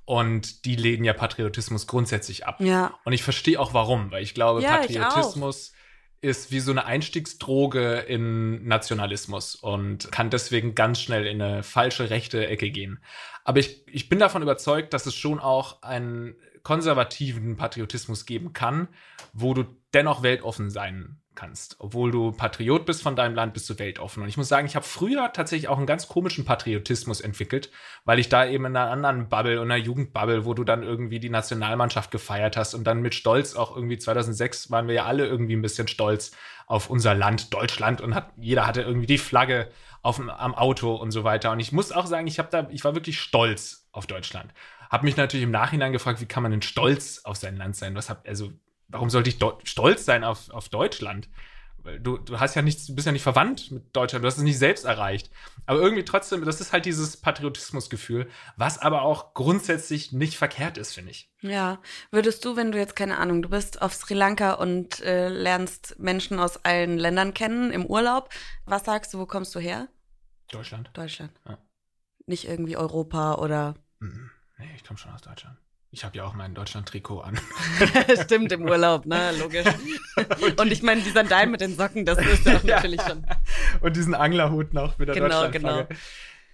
Und die lehnen ja Patriotismus grundsätzlich ab. Ja. Und ich verstehe auch warum, weil ich glaube, Ja, ich Patriotismus ist wie so eine Einstiegsdroge in Nationalismus und kann deswegen ganz schnell in eine falsche rechte Ecke gehen. Aber ich, ich bin davon überzeugt, dass es schon auch einen konservativen Patriotismus geben kann, wo du dennoch weltoffen sein kannst. Obwohl du Patriot bist von deinem Land, bist du weltoffen. Und ich muss sagen, ich habe früher tatsächlich auch einen ganz komischen Patriotismus entwickelt, weil ich da eben in einer anderen Bubble, in einer Jugendbubble, wo du dann irgendwie die Nationalmannschaft gefeiert hast und dann mit Stolz auch irgendwie 2006 waren wir ja alle irgendwie ein bisschen stolz auf unser Land, Deutschland und hat, jeder hatte irgendwie die Flagge auf, am Auto und so weiter. Und ich muss auch sagen, ich habe da, ich war wirklich stolz auf Deutschland. Habe mich natürlich im Nachhinein gefragt, wie kann man denn stolz auf sein Land sein? Was hab, also, warum sollte ich stolz sein auf, auf Deutschland? Weil Du, du hast ja nichts, du bist ja nicht verwandt mit Deutschland, du hast es nicht selbst erreicht. Aber irgendwie trotzdem, das ist halt dieses Patriotismusgefühl, was aber auch grundsätzlich nicht verkehrt ist, finde ich. Ja. Würdest du, wenn du jetzt, keine Ahnung, du bist auf Sri Lanka und äh, lernst Menschen aus allen Ländern kennen im Urlaub, was sagst du, wo kommst du her? Deutschland? Deutschland. Ja. Nicht irgendwie Europa oder. Nee, ich komme schon aus Deutschland. Ich habe ja auch mein Deutschland-Trikot an. Stimmt, im Urlaub, ne? Logisch. und ich meine, die Sandalen mit den Socken, das ist ja auch natürlich schon. Und diesen Anglerhut noch mit der Genau, Deutschlandflagge.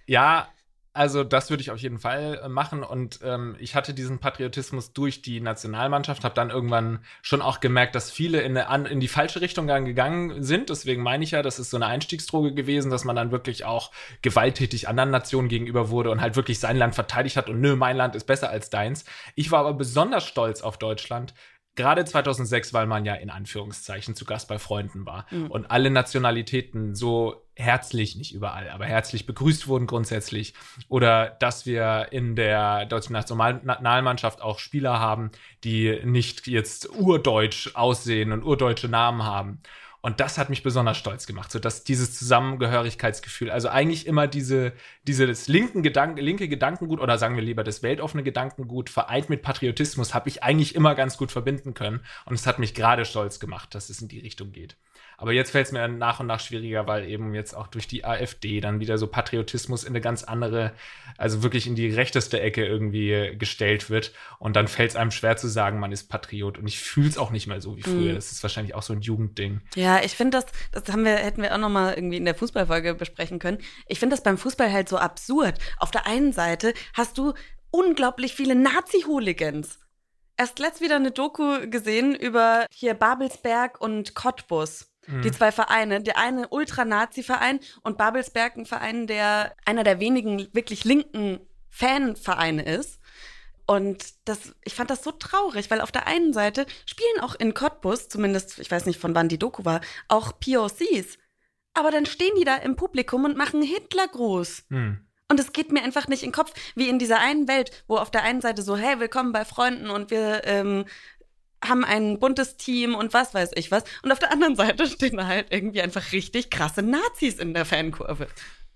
Ja, also das würde ich auf jeden Fall äh, machen. Und ähm, ich hatte diesen Patriotismus durch die Nationalmannschaft, habe dann irgendwann schon auch gemerkt, dass viele in, eine, in die falsche Richtung gegangen sind. Deswegen meine ich ja, das ist so eine Einstiegsdroge gewesen, dass man dann wirklich auch gewalttätig anderen Nationen gegenüber wurde und halt wirklich sein Land verteidigt hat und nö, mein Land ist besser als deins. Ich war aber besonders stolz auf Deutschland, Gerade 2006, weil man ja in Anführungszeichen zu Gast bei Freunden war Mhm. und alle Nationalitäten so herzlich, nicht überall, aber herzlich begrüßt wurden grundsätzlich. Oder dass wir in der deutschen National- Nationalmannschaft auch Spieler haben, die nicht jetzt urdeutsch aussehen und urdeutsche Namen haben. Und das hat mich besonders stolz gemacht, so dass dieses Zusammengehörigkeitsgefühl, also eigentlich immer diese, dieses linken Gedanken, linke Gedankengut oder sagen wir lieber das weltoffene Gedankengut vereint mit Patriotismus, habe ich eigentlich immer ganz gut verbinden können. Und es hat mich gerade stolz gemacht, dass es in die Richtung geht. Aber jetzt fällt es mir nach und nach schwieriger, weil eben jetzt auch durch die AfD dann wieder so Patriotismus in eine ganz andere, also wirklich in die rechteste Ecke irgendwie gestellt wird. Und dann fällt es einem schwer zu sagen, man ist Patriot. Und ich fühle es auch nicht mehr so wie früher. Mhm. Das ist wahrscheinlich auch so ein Jugendding. Ja, ich finde das, das haben wir, hätten wir auch noch mal irgendwie in der Fußballfolge besprechen können. Ich finde das beim Fußball halt so absurd. Auf der einen Seite hast du unglaublich viele Nazi-Hooligans. Erst letzt wieder eine Doku gesehen über hier Babelsberg und Cottbus. Die zwei Vereine, der eine Ultra-Nazi-Verein und Babelsberg ein Verein, der einer der wenigen wirklich linken Fanvereine ist. Und das, ich fand das so traurig, weil auf der einen Seite spielen auch in Cottbus, zumindest, ich weiß nicht von wann die Doku war, auch POCs. Aber dann stehen die da im Publikum und machen Hitlergruß. Hm. Und es geht mir einfach nicht in den Kopf, wie in dieser einen Welt, wo auf der einen Seite so, hey, willkommen bei Freunden und wir ähm, haben ein buntes Team und was weiß ich was. Und auf der anderen Seite stehen da halt irgendwie einfach richtig krasse Nazis in der Fankurve.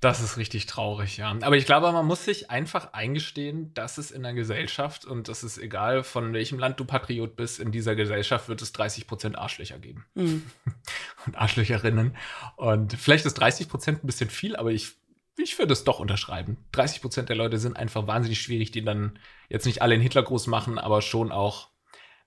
Das ist richtig traurig, ja. Aber ich glaube, man muss sich einfach eingestehen, dass es in der Gesellschaft und das ist egal, von welchem Land du Patriot bist, in dieser Gesellschaft wird es 30 Prozent Arschlöcher geben. Mhm. Und Arschlöcherinnen. Und vielleicht ist 30 Prozent ein bisschen viel, aber ich, ich würde es doch unterschreiben. 30 Prozent der Leute sind einfach wahnsinnig schwierig, die dann jetzt nicht alle in Hitler groß machen, aber schon auch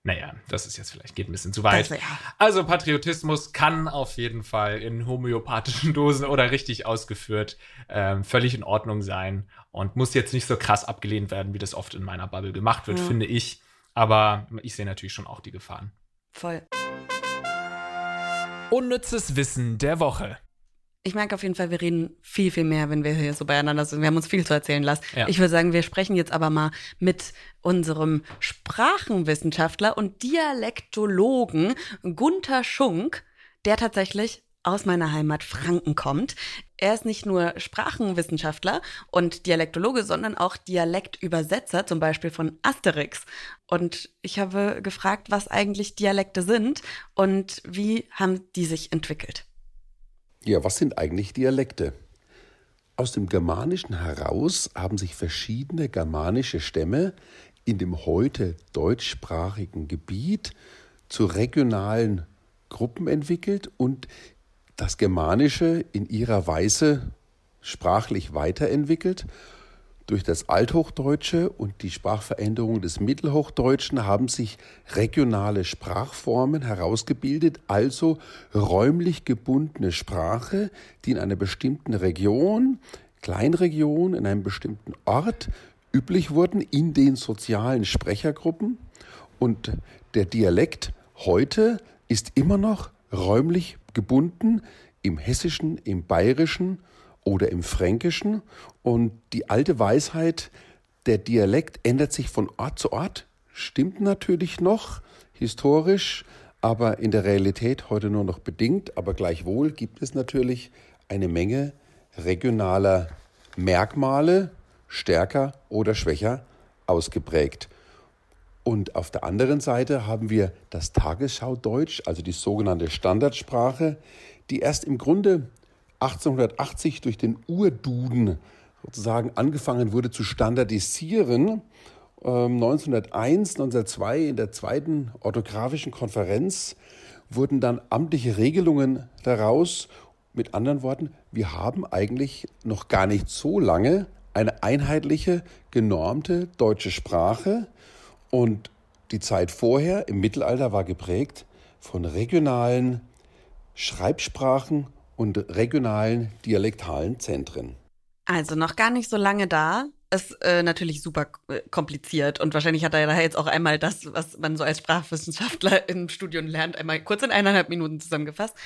naja, das ist jetzt vielleicht, geht ein bisschen zu weit. Also Patriotismus kann auf jeden Fall in homöopathischen Dosen oder richtig ausgeführt ähm, völlig in Ordnung sein und muss jetzt nicht so krass abgelehnt werden, wie das oft in meiner Bubble gemacht wird, ja. finde ich. Aber ich sehe natürlich schon auch die Gefahren. Voll. Unnützes Wissen der Woche. Ich merke auf jeden Fall, wir reden viel, viel mehr, wenn wir hier so beieinander sind. Wir haben uns viel zu erzählen lassen. Ja. Ich würde sagen, wir sprechen jetzt aber mal mit unserem Sprachenwissenschaftler und Dialektologen Gunther Schunk, der tatsächlich aus meiner Heimat Franken kommt. Er ist nicht nur Sprachenwissenschaftler und Dialektologe, sondern auch Dialektübersetzer, zum Beispiel von Asterix. Und ich habe gefragt, was eigentlich Dialekte sind und wie haben die sich entwickelt. Ja, was sind eigentlich Dialekte? Aus dem Germanischen heraus haben sich verschiedene germanische Stämme in dem heute deutschsprachigen Gebiet zu regionalen Gruppen entwickelt und das Germanische in ihrer Weise sprachlich weiterentwickelt durch das Althochdeutsche und die Sprachveränderung des Mittelhochdeutschen haben sich regionale Sprachformen herausgebildet, also räumlich gebundene Sprache, die in einer bestimmten Region, Kleinregion, in einem bestimmten Ort üblich wurden, in den sozialen Sprechergruppen. Und der Dialekt heute ist immer noch räumlich gebunden im Hessischen, im Bayerischen oder im Fränkischen. Und die alte Weisheit, der Dialekt ändert sich von Ort zu Ort, stimmt natürlich noch historisch, aber in der Realität heute nur noch bedingt. Aber gleichwohl gibt es natürlich eine Menge regionaler Merkmale, stärker oder schwächer ausgeprägt. Und auf der anderen Seite haben wir das Tagesschaudeutsch, also die sogenannte Standardsprache, die erst im Grunde 1880 durch den Urduden sozusagen angefangen wurde zu standardisieren. 1901, ähm, 1902 in der zweiten orthografischen Konferenz wurden dann amtliche Regelungen daraus. Mit anderen Worten, wir haben eigentlich noch gar nicht so lange eine einheitliche, genormte deutsche Sprache. Und die Zeit vorher im Mittelalter war geprägt von regionalen Schreibsprachen und regionalen dialektalen Zentren. Also noch gar nicht so lange da. Ist äh, natürlich super äh, kompliziert und wahrscheinlich hat er daher jetzt auch einmal das, was man so als Sprachwissenschaftler im Studium lernt, einmal kurz in eineinhalb Minuten zusammengefasst.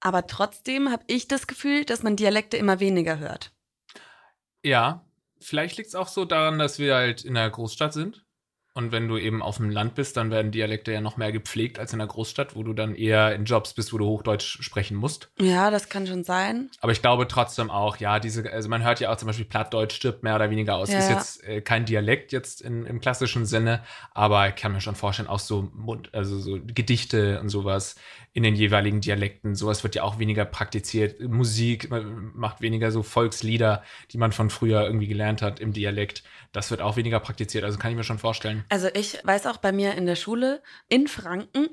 Aber trotzdem habe ich das Gefühl, dass man Dialekte immer weniger hört. Ja, vielleicht liegt es auch so daran, dass wir halt in einer Großstadt sind und wenn du eben auf dem Land bist, dann werden Dialekte ja noch mehr gepflegt als in der Großstadt, wo du dann eher in Jobs bist, wo du Hochdeutsch sprechen musst. Ja, das kann schon sein. Aber ich glaube trotzdem auch, ja, diese, also man hört ja auch zum Beispiel Plattdeutsch stirbt mehr oder weniger aus. Ja. Ist jetzt äh, kein Dialekt jetzt in, im klassischen Sinne, aber ich kann mir schon vorstellen, auch so Mund, also so Gedichte und sowas in den jeweiligen Dialekten. Sowas wird ja auch weniger praktiziert. Musik macht weniger so Volkslieder, die man von früher irgendwie gelernt hat im Dialekt. Das wird auch weniger praktiziert. Also kann ich mir schon vorstellen. Also ich weiß auch bei mir in der Schule in Franken,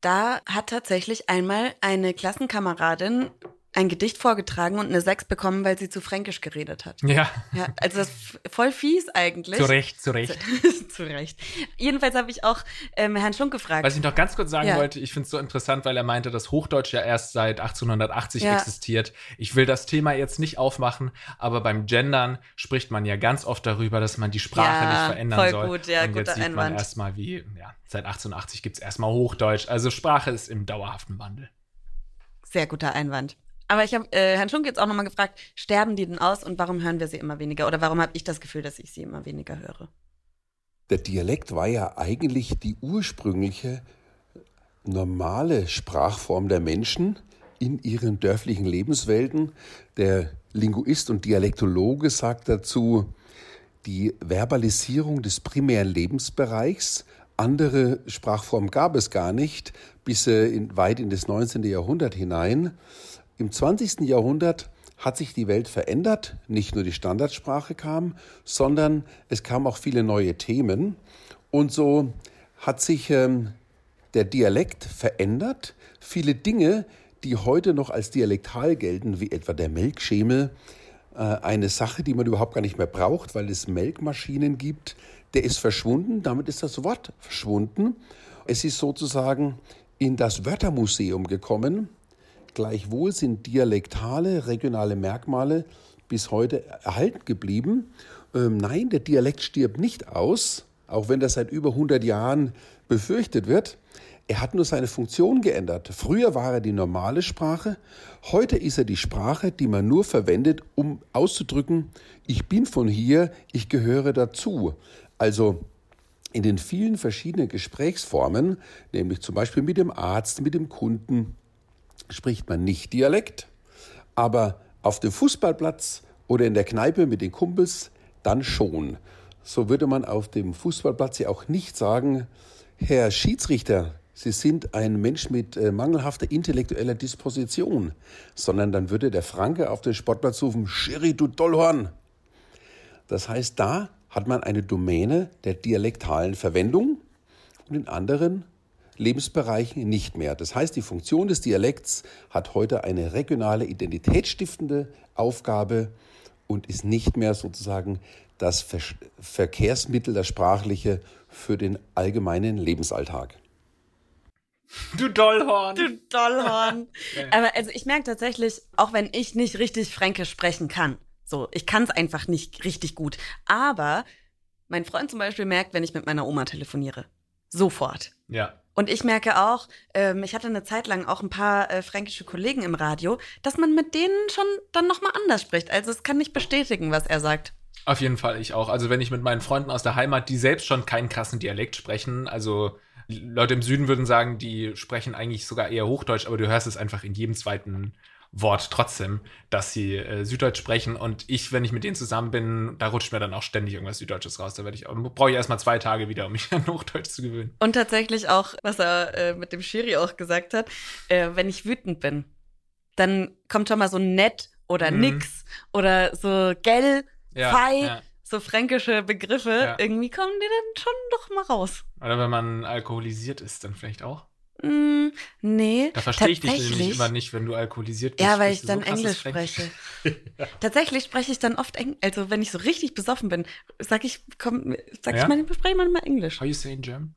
da hat tatsächlich einmal eine Klassenkameradin ein Gedicht vorgetragen und eine Sechs bekommen, weil sie zu fränkisch geredet hat. Ja. ja also das ist voll fies eigentlich. Zu Recht, zu Recht. zu Recht. Jedenfalls habe ich auch ähm, Herrn Schunk gefragt. Was ich noch ganz kurz sagen ja. wollte, ich finde es so interessant, weil er meinte, dass Hochdeutsch ja erst seit 1880 ja. existiert. Ich will das Thema jetzt nicht aufmachen, aber beim Gendern spricht man ja ganz oft darüber, dass man die Sprache nicht verändern voll soll. Gut, ja, und jetzt sieht Einwand. man erstmal, wie, ja, seit 1880 gibt es erstmal Hochdeutsch. Also Sprache ist im dauerhaften Wandel. Sehr guter Einwand. Aber ich habe äh, Herrn Schunk jetzt auch nochmal gefragt, sterben die denn aus und warum hören wir sie immer weniger? Oder warum habe ich das Gefühl, dass ich sie immer weniger höre? Der Dialekt war ja eigentlich die ursprüngliche normale Sprachform der Menschen in ihren dörflichen Lebenswelten. Der Linguist und Dialektologe, sagt dazu, die Verbalisierung des primären Lebensbereichs. Andere Sprachformen gab es gar nicht, bis in, weit in das 19. Jahrhundert hinein. Im 20. Jahrhundert hat sich die Welt verändert. Nicht nur die Standardsprache kam, sondern es kamen auch viele neue Themen. Und so hat sich ähm, der Dialekt verändert. Viele Dinge, die heute noch als dialektal gelten, wie etwa der Melkschemel, äh, eine Sache, die man überhaupt gar nicht mehr braucht, weil es Melkmaschinen gibt, der ist verschwunden. Damit ist das Wort verschwunden. Es ist sozusagen in das Wörtermuseum gekommen. Gleichwohl sind dialektale, regionale Merkmale bis heute erhalten geblieben. Ähm, nein, der Dialekt stirbt nicht aus, auch wenn das seit über 100 Jahren befürchtet wird. Er hat nur seine Funktion geändert. Früher war er die normale Sprache, heute ist er die Sprache, die man nur verwendet, um auszudrücken, ich bin von hier, ich gehöre dazu. Also in den vielen verschiedenen Gesprächsformen, nämlich zum Beispiel mit dem Arzt, mit dem Kunden, spricht man nicht Dialekt, aber auf dem Fußballplatz oder in der Kneipe mit den Kumpels dann schon. So würde man auf dem Fußballplatz ja auch nicht sagen, Herr Schiedsrichter, Sie sind ein Mensch mit äh, mangelhafter intellektueller Disposition, sondern dann würde der Franke auf den Sportplatz rufen, Schiri, du Dollhorn. Das heißt, da hat man eine Domäne der dialektalen Verwendung und in anderen Lebensbereichen nicht mehr. Das heißt, die Funktion des Dialekts hat heute eine regionale identitätsstiftende Aufgabe und ist nicht mehr sozusagen das Ver Verkehrsmittel, das sprachliche für den allgemeinen Lebensalltag. Du Dollhorn. Du Dollhorn. Aber also ich merke tatsächlich, auch wenn ich nicht richtig Fränkisch sprechen kann, so, ich kann es einfach nicht richtig gut. Aber mein Freund zum Beispiel merkt, wenn ich mit meiner Oma telefoniere. Sofort. Ja. Und ich merke auch, ähm, ich hatte eine Zeit lang auch ein paar äh, fränkische Kollegen im Radio, dass man mit denen schon dann nochmal anders spricht. Also es kann nicht bestätigen, was er sagt. Auf jeden Fall, ich auch. Also wenn ich mit meinen Freunden aus der Heimat, die selbst schon keinen krassen Dialekt sprechen, also Leute im Süden würden sagen, die sprechen eigentlich sogar eher Hochdeutsch, aber du hörst es einfach in jedem zweiten Wort trotzdem, dass sie äh, Süddeutsch sprechen. Und ich, wenn ich mit denen zusammen bin, da rutscht mir dann auch ständig irgendwas Süddeutsches raus. Da werde ich, brauche ich erstmal zwei Tage wieder, um mich an Hochdeutsch zu gewöhnen. Und tatsächlich auch, was er äh, mit dem Schiri auch gesagt hat, äh, wenn ich wütend bin, dann kommt schon mal so nett oder mhm. nix oder so gell, ja, fei. Ja so fränkische Begriffe, ja. irgendwie kommen die dann schon doch mal raus. Oder wenn man alkoholisiert ist, dann vielleicht auch? Mm, nee. Da verstehe ich dich nämlich immer nicht, wenn du alkoholisiert bist. Ja, weil ich dann so Englisch spreche. Tatsächlich spreche ich dann oft Englisch. Also, wenn ich so richtig besoffen bin, sag ich, komm, sag ja? ich mal, spreche manchmal Englisch. How you say in German?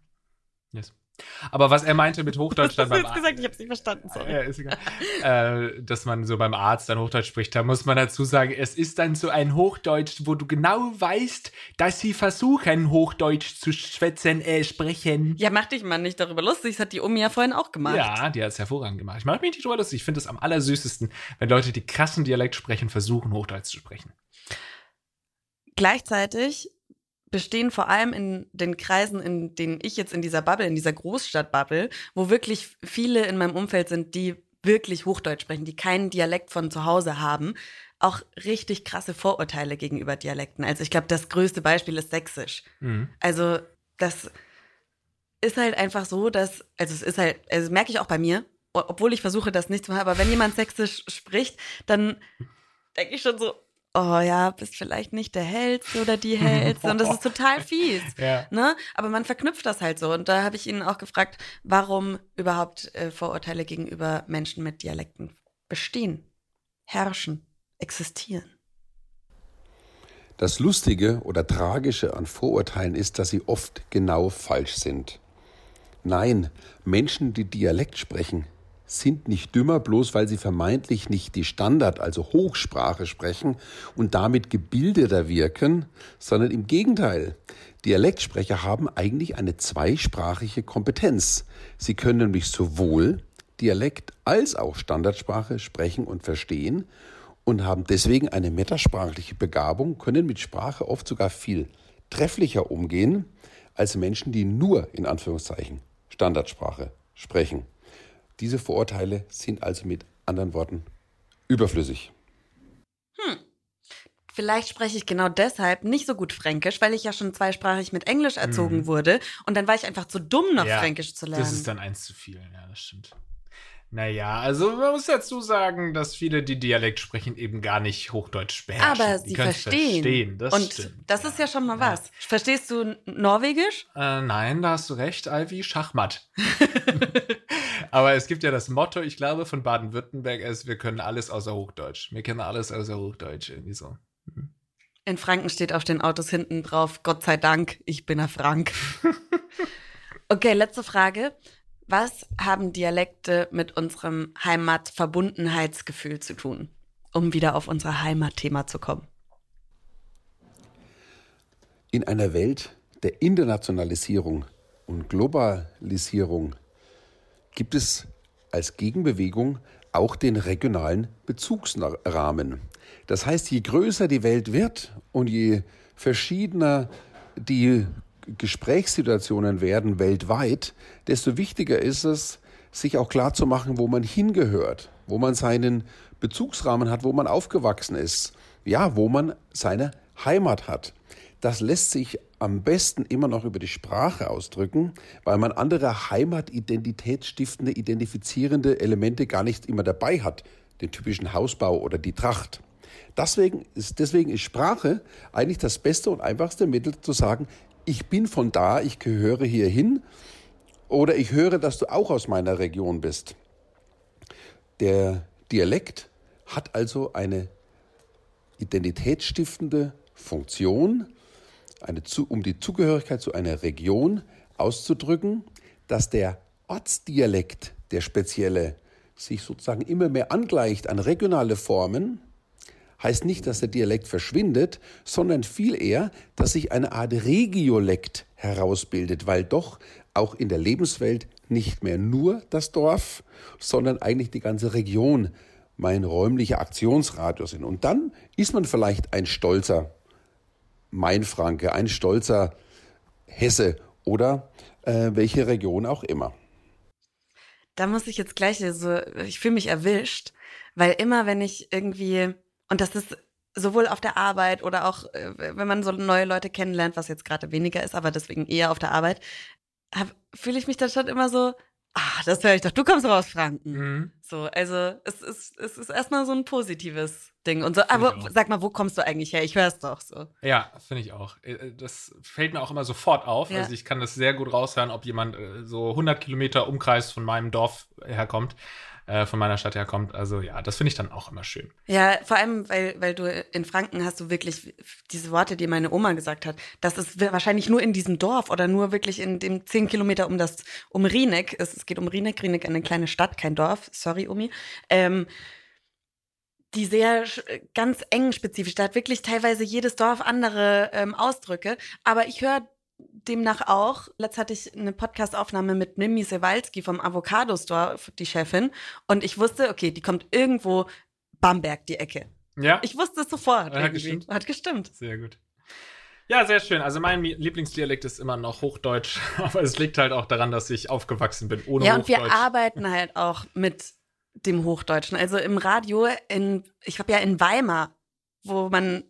Yes. Aber was er meinte mit Hochdeutsch dann beim Arzt. gesagt, ich habe es nicht verstanden, sorry. Ja, ist egal. äh, dass man so beim Arzt dann Hochdeutsch spricht, da muss man dazu sagen, es ist dann so ein Hochdeutsch, wo du genau weißt, dass sie versuchen, Hochdeutsch zu schwätzen, äh, sprechen. Ja, mach dich mal nicht darüber lustig, das hat die Omi ja vorhin auch gemacht. Ja, die hat es hervorragend gemacht. Ich mache mich nicht darüber lustig. Ich finde es am allersüßesten, wenn Leute, die krassen Dialekt sprechen, versuchen, Hochdeutsch zu sprechen. Gleichzeitig bestehen vor allem in den Kreisen, in denen ich jetzt in dieser Bubble, in dieser Großstadtbubble, wo wirklich viele in meinem Umfeld sind, die wirklich Hochdeutsch sprechen, die keinen Dialekt von zu Hause haben, auch richtig krasse Vorurteile gegenüber Dialekten. Also ich glaube, das größte Beispiel ist Sächsisch. Mhm. Also das ist halt einfach so, dass, also es ist halt, also merke ich auch bei mir, obwohl ich versuche, das nicht zu machen, aber wenn jemand Sächsisch spricht, dann denke ich schon so, oh ja, bist vielleicht nicht der Hellste oder die Hellste. Und das ist total fies. Ja. Ne? Aber man verknüpft das halt so. Und da habe ich ihn auch gefragt, warum überhaupt äh, Vorurteile gegenüber Menschen mit Dialekten bestehen, herrschen, existieren. Das Lustige oder Tragische an Vorurteilen ist, dass sie oft genau falsch sind. Nein, Menschen, die Dialekt sprechen, sind nicht dümmer, bloß weil sie vermeintlich nicht die Standard, also Hochsprache sprechen und damit gebildeter wirken, sondern im Gegenteil. Dialektsprecher haben eigentlich eine zweisprachige Kompetenz. Sie können nämlich sowohl Dialekt als auch Standardsprache sprechen und verstehen und haben deswegen eine metasprachliche Begabung, können mit Sprache oft sogar viel trefflicher umgehen als Menschen, die nur in Anführungszeichen Standardsprache sprechen. Diese Vorurteile sind also mit anderen Worten überflüssig. Vielleicht spreche ich genau deshalb nicht so gut Fränkisch, weil ich ja schon zweisprachig mit Englisch erzogen Mhm. wurde. Und dann war ich einfach zu dumm, noch Ja, Fränkisch zu lernen. Das ist dann eins zu viel, ja, das stimmt. Naja, also man muss dazu sagen, dass viele, die Dialekt sprechen, eben gar nicht Hochdeutsch beherrschen. Aber sie verstehen. verstehen. Das Und stimmt. das ist ja schon mal Ja. was. Verstehst du Norwegisch? Äh, nein, da hast du recht, Ivy, Schachmatt. Aber es gibt ja das Motto, ich glaube, von Baden-Württemberg ist, wir können alles außer Hochdeutsch. Wir kennen alles außer Hochdeutsch, irgendwie so. In Franken steht auf den Autos hinten drauf, Gott sei Dank, ich bin ein Frank. okay, letzte Frage. Was haben Dialekte mit unserem Heimatverbundenheitsgefühl zu tun? Um wieder auf unser Heimatthema zu kommen. In einer Welt der Internationalisierung und Globalisierung gibt es als Gegenbewegung auch den regionalen Bezugsrahmen. Das heißt, je größer die Welt wird und je verschiedener die Gesprächssituationen werden weltweit, desto wichtiger ist es, sich auch klar zu machen, wo man hingehört, wo man seinen Bezugsrahmen hat, wo man aufgewachsen ist, ja, wo man seine Heimat hat. Das lässt sich am besten immer noch über die Sprache ausdrücken, weil man andere heimatidentitätsstiftende, identifizierende Elemente gar nicht immer dabei hat, den typischen Hausbau oder die Tracht. Deswegen ist, deswegen ist Sprache eigentlich das beste und einfachste Mittel zu sagen, ich bin von da, ich gehöre hierhin oder ich höre, dass du auch aus meiner Region bist. Der Dialekt hat also eine identitätsstiftende Funktion, eine, um die Zugehörigkeit zu einer Region auszudrücken, dass der Ortsdialekt, der spezielle, sich sozusagen immer mehr angleicht an regionale Formen, heißt nicht, dass der Dialekt verschwindet, sondern viel eher, dass sich eine Art Regiolekt herausbildet, weil doch auch in der Lebenswelt nicht mehr nur das Dorf, sondern eigentlich die ganze Region mein räumlicher Aktionsradius sind. Und dann ist man vielleicht ein stolzer Mainfranke, ein stolzer Hesse oder äh, welche Region auch immer. Da muss ich jetzt gleich so, ich fühle mich erwischt, weil immer, wenn ich irgendwie, und das ist sowohl auf der Arbeit oder auch, äh, wenn man so neue Leute kennenlernt, was jetzt gerade weniger ist, aber deswegen eher auf der Arbeit, fühle ich mich dann schon immer so, ah, das höre ich doch, du kommst aus Franken. Mhm. So, also es ist, es ist erstmal so ein positives Ding. Und so, aber auch. sag mal, wo kommst du eigentlich her? Ich höre es doch so. Ja, finde ich auch. Äh, Das fällt mir auch immer sofort auf. Ja. Also ich kann das sehr gut raushören, ob jemand äh, so 100 Kilometer Umkreis von meinem Dorf herkommt, äh, von meiner Stadt herkommt. Also ja, das finde ich dann auch immer schön. Ja, vor allem, weil, weil du in Franken hast du wirklich diese Worte, die meine Oma gesagt hat. Das ist wahrscheinlich nur in diesem Dorf oder nur wirklich in dem zehn Kilometer um das, um Rieneck. Es, es geht um Rieneck, Rieneck eine kleine Stadt, kein Dorf. Sorry, Omi. Ähm, die sehr ganz eng spezifisch. Da hat wirklich teilweise jedes Dorf andere ähm, Ausdrücke. Aber ich höre demnach auch, letzt hatte ich eine Podcastaufnahme mit Mimi Sewalski vom Avocado Store, die Chefin, und ich wusste, okay, die kommt irgendwo Bamberg, die Ecke. Ja, Ich wusste es sofort. Hat irgendwie. gestimmt? Hat gestimmt. sehr gut. Ja, sehr schön. Also mein Lieblingsdialekt ist immer noch Hochdeutsch, aber es liegt halt auch daran, dass ich aufgewachsen bin ohne ja, und wir Hochdeutsch. arbeiten halt auch mit dem Hochdeutschen. Also im Radio, in, ich habe ja in Weimar, wo man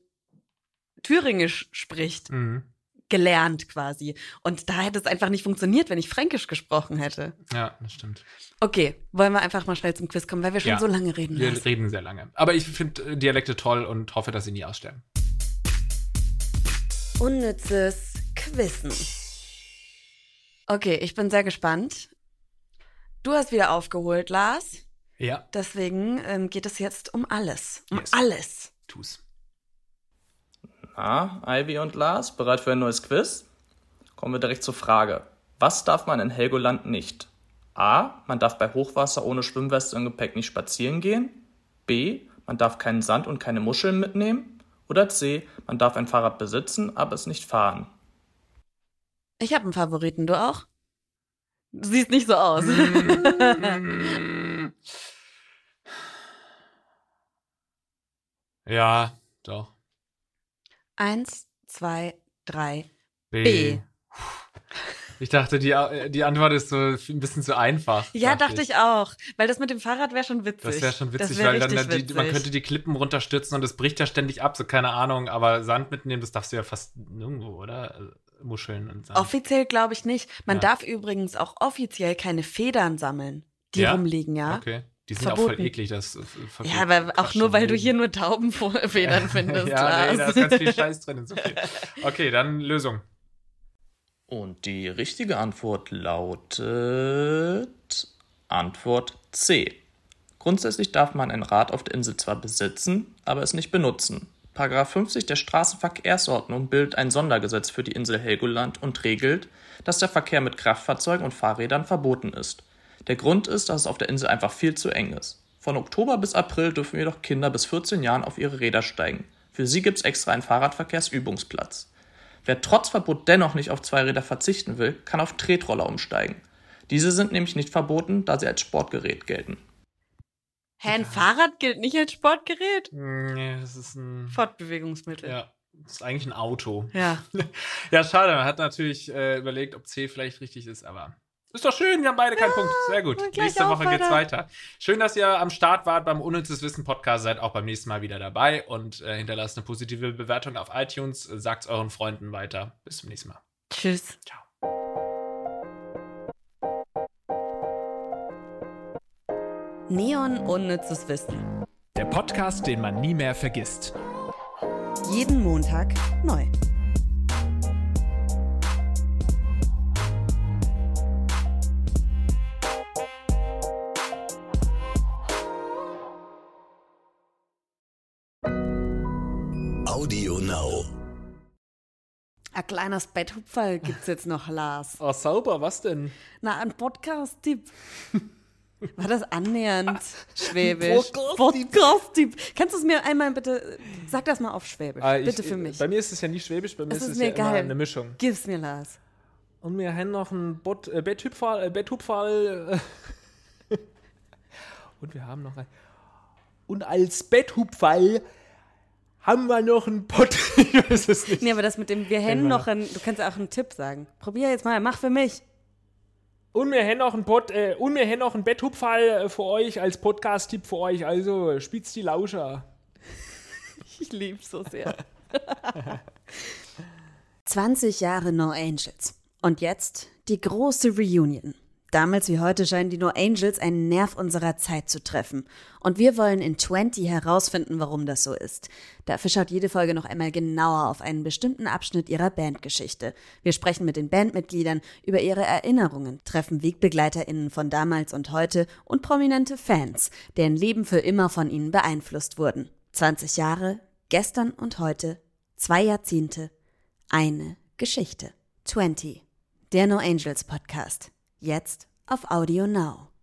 Thüringisch spricht, Mhm. Gelernt quasi. Und da hätte es einfach nicht funktioniert, wenn ich Fränkisch gesprochen hätte. Ja, das stimmt. Okay, wollen wir einfach mal schnell zum Quiz kommen, weil wir schon Ja. so lange reden. Wir Lars. reden sehr lange. Aber ich finde äh, Dialekte toll und hoffe, dass sie nie aussterben. Unnützes Quissen. Okay, ich bin sehr gespannt. Du hast wieder aufgeholt, Lars. Ja, Deswegen ähm, geht es jetzt um alles. Um Yes. alles. tu's. Na, Ivy und Lars, bereit für ein neues Quiz? Kommen wir direkt zur Frage. Was darf man in Helgoland nicht? A. Man darf bei Hochwasser ohne Schwimmweste und Gepäck nicht spazieren gehen. B. Man darf keinen Sand und keine Muscheln mitnehmen. Oder C. Man darf ein Fahrrad besitzen, aber es nicht fahren. Ich habe einen Favoriten, du auch? Du siehst nicht so aus. ja, doch. Eins, zwei, drei. B. B. Ich dachte, die, die Antwort ist so ein bisschen zu einfach. Ja, dachte ich. ich. auch. Weil das mit dem Fahrrad wäre schon witzig. Das wäre schon witzig, wär weil dann die, witzig. man könnte die Klippen runterstürzen und es bricht ja ständig ab, so keine Ahnung. Aber Sand mitnehmen, das darfst du ja fast nirgendwo, oder? Also, Muscheln und Sand. Offiziell glaube ich nicht. Man ja. darf übrigens auch offiziell keine Federn sammeln, die ja? rumliegen, ja. Okay. Die sind Verboten. auch voll eklig, das Ja, aber auch nur, weil du hier nur Taubenfedern findest. ja, nee, da ist ganz viel Scheiß drin. So viel. Okay, dann Lösung. Und die richtige Antwort lautet Antwort C. Grundsätzlich darf man ein Rad auf der Insel zwar besitzen, aber es nicht benutzen. Paragraph 50 der Straßenverkehrsordnung bildet ein Sondergesetz für die Insel Helgoland und regelt, dass der Verkehr mit Kraftfahrzeugen und Fahrrädern verboten ist. Der Grund ist, dass es auf der Insel einfach viel zu eng ist. Von Oktober bis April dürfen jedoch Kinder bis 14 Jahren auf ihre Räder steigen. Für sie gibt es extra einen Fahrradverkehrsübungsplatz. Wer trotz Verbot dennoch nicht auf Zweiräder verzichten will, kann auf Tretroller umsteigen. Diese sind nämlich nicht verboten, da sie als Sportgerät gelten. Hä, ein Fahrrad gilt nicht als Sportgerät? Nee, das ist ein Fortbewegungsmittel. Ja, das ist eigentlich ein Auto. Ja. ja, schade. Man hat natürlich äh, überlegt, ob C vielleicht richtig ist, aber ist doch schön, wir haben beide keinen ja, Punkt. Sehr gut. Nächste Woche weiter. geht's weiter. Schön, dass ihr am Start wart beim Unnützes Wissen Podcast. Seid auch beim nächsten Mal wieder dabei und äh, hinterlasst eine positive Bewertung auf iTunes. Sagt's euren Freunden weiter. Bis zum nächsten Mal. Tschüss. Ciao. Neon Unnützes Wissen. Der Podcast, den man nie mehr vergisst. Jeden Montag neu. Audio Now. Ein kleines Betthupferl gibt's jetzt noch, Lars. Oh, sauber, was denn? Na, ein Podcast-Tipp. War das annähernd Schwäbisch? Podcast-Tipp. Kannst du es mir einmal bitte, sag das mal auf Schwäbisch, ah, bitte für mich. Bei mir ist es ja nicht Schwäbisch, bei mir das ist, ist es mir ja geil. immer eine Mischung. Gib's mir, Lars. Und wir haben noch ein Bot, äh, Betthupferl, äh, Betthupferl. Äh, und wir haben noch ein. Und als Betthupferl haben wir noch einen Pott? ich weiß es nicht. Nee, aber das mit dem, wir hätten noch einen, du kannst auch einen Tipp sagen. Probier jetzt mal, mach für mich. Und wir haben noch einen Pod, äh, und wir haben noch einen Betthupfall für euch als Podcast-Tipp für euch. Also spitz die Lauscher. ich lieb's so sehr. 20 Jahre No Angels. Und jetzt die große Reunion. Damals wie heute scheinen die No Angels einen Nerv unserer Zeit zu treffen. Und wir wollen in 20 herausfinden, warum das so ist. Dafür schaut jede Folge noch einmal genauer auf einen bestimmten Abschnitt ihrer Bandgeschichte. Wir sprechen mit den Bandmitgliedern über ihre Erinnerungen, treffen WegbegleiterInnen von damals und heute und prominente Fans, deren Leben für immer von ihnen beeinflusst wurden. 20 Jahre, gestern und heute, zwei Jahrzehnte, eine Geschichte. 20. Der No Angels Podcast. Jetzt auf Audio Now.